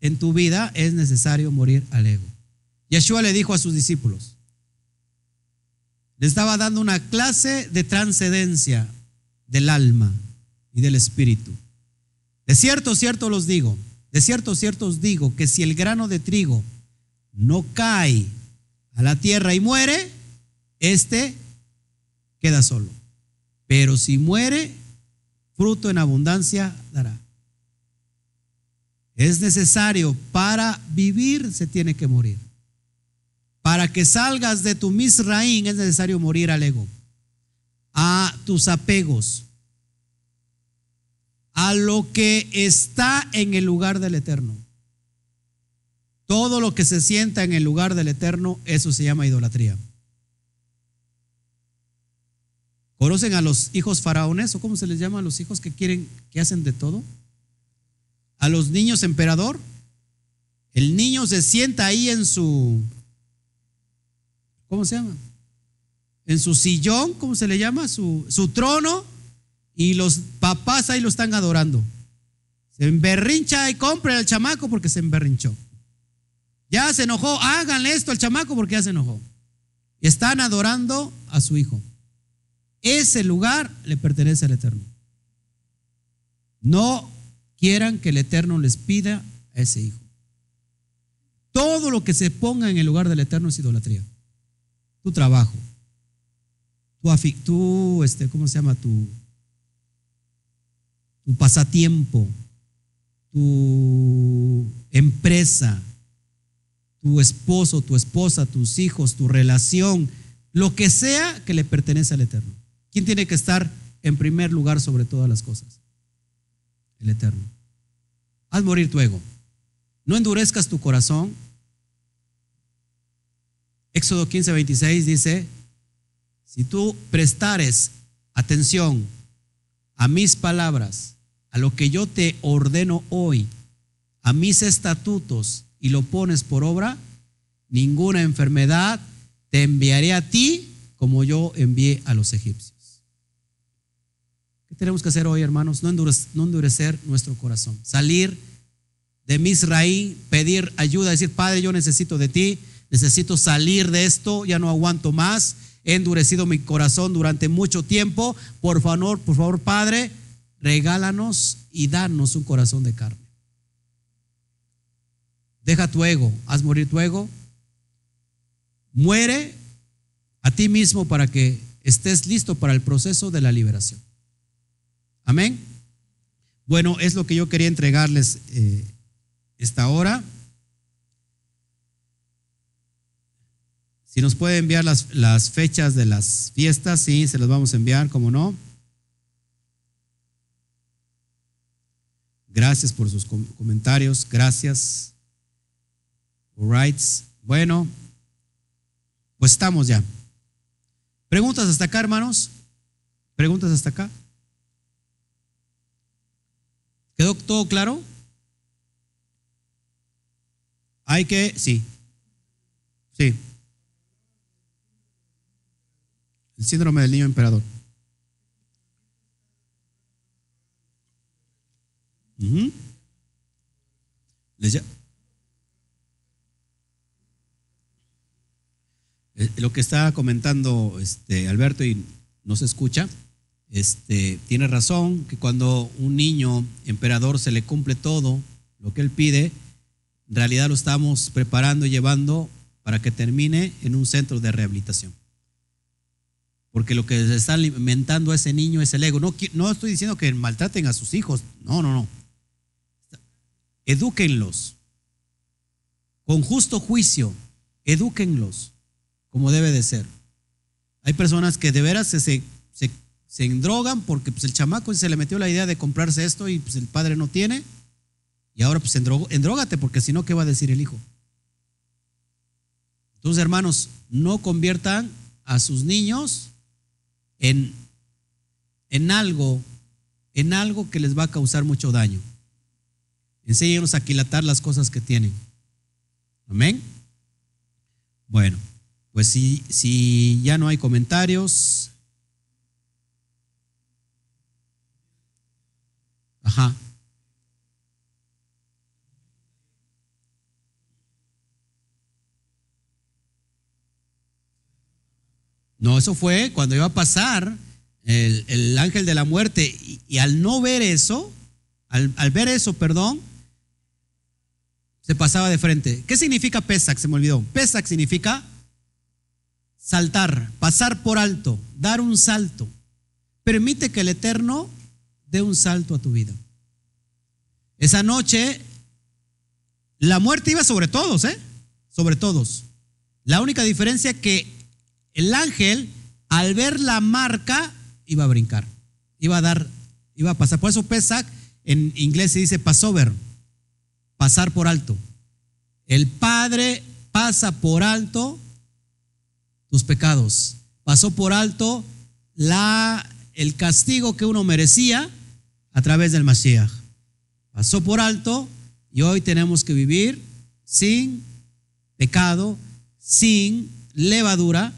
en tu vida es necesario morir al ego. Yeshua le dijo a sus discípulos, le estaba dando una clase de transcendencia del alma y del espíritu. De cierto, cierto los digo, de cierto, cierto os digo que si el grano de trigo no cae a la tierra y muere, este queda solo. Pero si muere, fruto en abundancia dará. Es necesario para vivir, se tiene que morir. Para que salgas de tu misraín es necesario morir al ego, a tus apegos, a lo que está en el lugar del eterno. Todo lo que se sienta en el lugar del eterno, eso se llama idolatría. ¿Conocen a los hijos faraones o cómo se les llama a los hijos que quieren, que hacen de todo? A los niños emperador. El niño se sienta ahí en su, ¿cómo se llama? En su sillón, ¿cómo se le llama? Su, su trono. Y los papás ahí lo están adorando. Se emberrincha y compra al chamaco porque se emberrinchó. Ya se enojó, háganle esto al chamaco porque ya se enojó. Están adorando a su hijo. Ese lugar le pertenece al Eterno. No quieran que el Eterno les pida a ese hijo. Todo lo que se ponga en el lugar del Eterno es idolatría. Tu trabajo, tu, tu este, ¿cómo se llama? Tu, tu pasatiempo, tu empresa, tu esposo, tu esposa, tus hijos, tu relación, lo que sea que le pertenece al Eterno. ¿Quién tiene que estar en primer lugar sobre todas las cosas? El Eterno. Haz morir tu ego. No endurezcas tu corazón. Éxodo 15, 26 dice, si tú prestares atención a mis palabras, a lo que yo te ordeno hoy, a mis estatutos y lo pones por obra, ninguna enfermedad te enviaré a ti como yo envié a los egipcios. ¿Qué tenemos que hacer hoy, hermanos? No endurecer, nuestro corazón. Salir de Misraí, pedir ayuda, decir, Padre, yo necesito de ti, necesito salir de esto, ya no aguanto más, he endurecido mi corazón durante mucho tiempo. Por favor, por favor, Padre, regálanos y danos un corazón de carne. Deja tu ego, haz morir tu ego. Muere a ti mismo para que estés listo para el proceso de la liberación. Amén. Bueno, es lo que yo quería entregarles eh, esta hora. Si nos puede enviar las, las, fechas de las fiestas, sí, se las vamos a enviar, como no. Gracias por sus comentarios, gracias. All right. Bueno, pues estamos ya. ¿Preguntas hasta acá, hermanos? ¿Preguntas hasta acá? ¿Quedó todo claro? Hay que, sí, sí. El síndrome del niño emperador. Eh, lo que está comentando este Alberto y no se escucha este, tiene razón que cuando un niño emperador se le cumple todo lo que él pide, en realidad lo estamos preparando y llevando para que termine en un centro de rehabilitación. Porque lo que se está alimentando a ese niño es el ego. No, no estoy diciendo que maltraten a sus hijos, no, no, no. Edúquenlos con justo juicio, edúquenlos como debe de ser. Hay personas que de veras se, se se endrogan porque pues, el chamaco se le metió la idea de comprarse esto y pues el padre no tiene. Y ahora pues endrógate porque si no, ¿qué va a decir el hijo? Entonces, hermanos, no conviertan a sus niños en, en algo en algo que les va a causar mucho daño. Enséñenos a aquilatar las cosas que tienen. Amén. Bueno, pues si, ya no hay comentarios. Ajá. No, eso fue cuando iba a pasar el, ángel de la muerte. Y, al no ver eso, al, al, ver eso, perdón, se pasaba de frente. ¿Qué significa Pesach? Se me olvidó. Pesach significa saltar, pasar por alto, dar un salto. Permite que el Eterno dé un salto a tu vida. Esa noche, la muerte iba sobre todos, ¿eh? Sobre todos. La única diferencia es que el ángel, al ver la marca, iba a brincar, iba a dar, iba a pasar. Por eso Pesach en inglés se dice Passover, pasar por alto. El Padre pasa por alto tus pecados, pasó por alto la, el castigo que uno merecía a través del Mashiach. Pasó por alto y hoy tenemos que vivir sin pecado, sin levadura,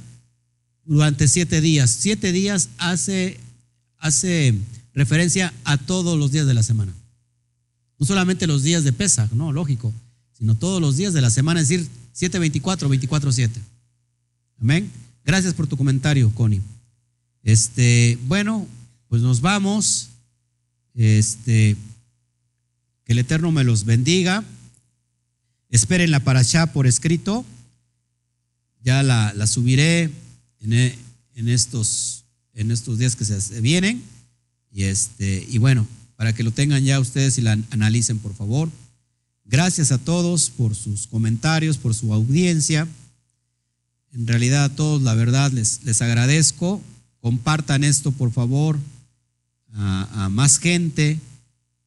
durante siete días. Siete días hace, hace referencia a todos los días de la semana. No solamente los días de Pesach, no, lógico, sino todos los días de la semana, es decir, 724, 24, 7. Amén. Gracias por tu comentario, Connie. Este, bueno, pues nos vamos. Este, que el Eterno me los bendiga. Esperen la allá por escrito. Ya la, la subiré e, en, estos, en estos días que se vienen. Y, este, y bueno, para que lo tengan ya ustedes y la analicen, por favor. Gracias a todos por sus comentarios, por su audiencia. En realidad a todos, la verdad, les, les agradezco. Compartan esto, por favor, a, más gente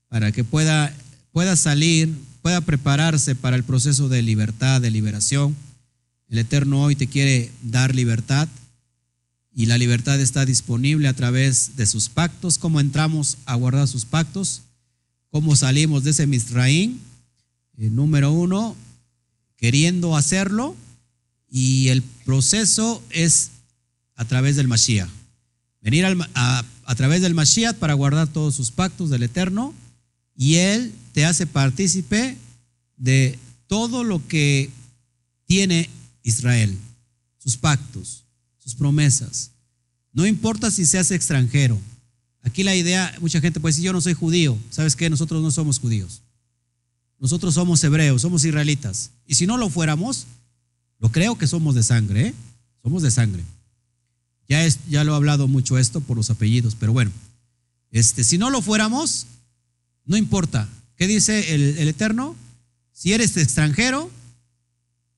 para que pueda, pueda salir, pueda prepararse para el proceso de libertad, de liberación. El Eterno hoy te quiere dar libertad y la libertad está disponible a través de sus pactos, cómo entramos a guardar sus pactos, cómo salimos de ese Misraín, eh, número uno, queriendo hacerlo, y el proceso es a través del Mashiach. Venir a, a través del Mashiach para guardar todos sus pactos del Eterno, y Él te hace partícipe de todo lo que tiene Israel, sus pactos promesas. No importa si seas extranjero. Aquí la idea, mucha gente puede decir, yo no soy judío. ¿Sabes qué? Nosotros no somos judíos. Nosotros somos hebreos, somos israelitas. Y si no lo fuéramos, lo creo que somos de sangre, ¿eh? Somos de sangre. Ya, es, ya lo he hablado mucho esto por los apellidos, pero bueno, este, si no lo fuéramos, no importa. ¿Qué dice el, el Eterno? Si eres extranjero,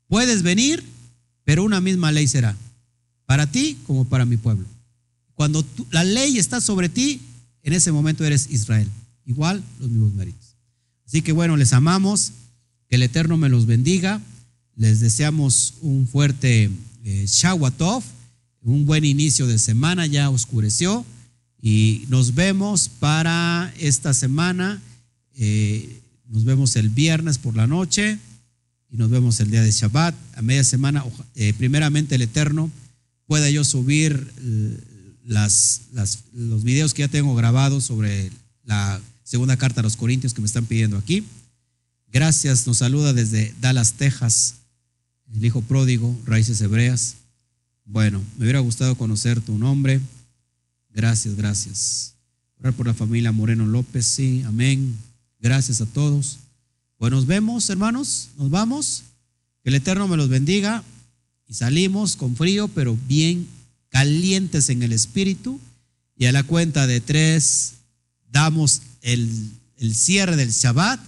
puedes venir, pero una misma ley será para ti como para mi pueblo. Cuando la ley está sobre ti, en ese momento eres Israel. Igual los mismos méritos. Así que bueno, les amamos, que el Eterno me los bendiga. Les deseamos un fuerte eh, Shawatov, un buen inicio de semana, ya oscureció. Y nos vemos para esta semana. Eh, nos vemos el viernes por la noche y nos vemos el día de Shabbat. A media semana, eh, primeramente el Eterno pueda yo subir eh, las, los videos que ya tengo grabados sobre la segunda carta a los Corintios que me están pidiendo aquí. Gracias, nos saluda desde Dallas, Texas, el hijo pródigo, raíces hebreas. Bueno, me hubiera gustado conocer tu nombre. Gracias, gracias. Orar por la familia Moreno López, sí, amén. Gracias a todos. Pues nos vemos, hermanos, nos vamos. Que el Eterno me los bendiga. Y salimos con frío, pero bien calientes en el espíritu. Y a la cuenta de tres damos el, el cierre del Shabbat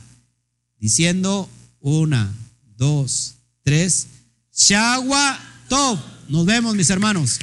diciendo una, dos, tres. Shagua Top. Nos vemos, mis hermanos.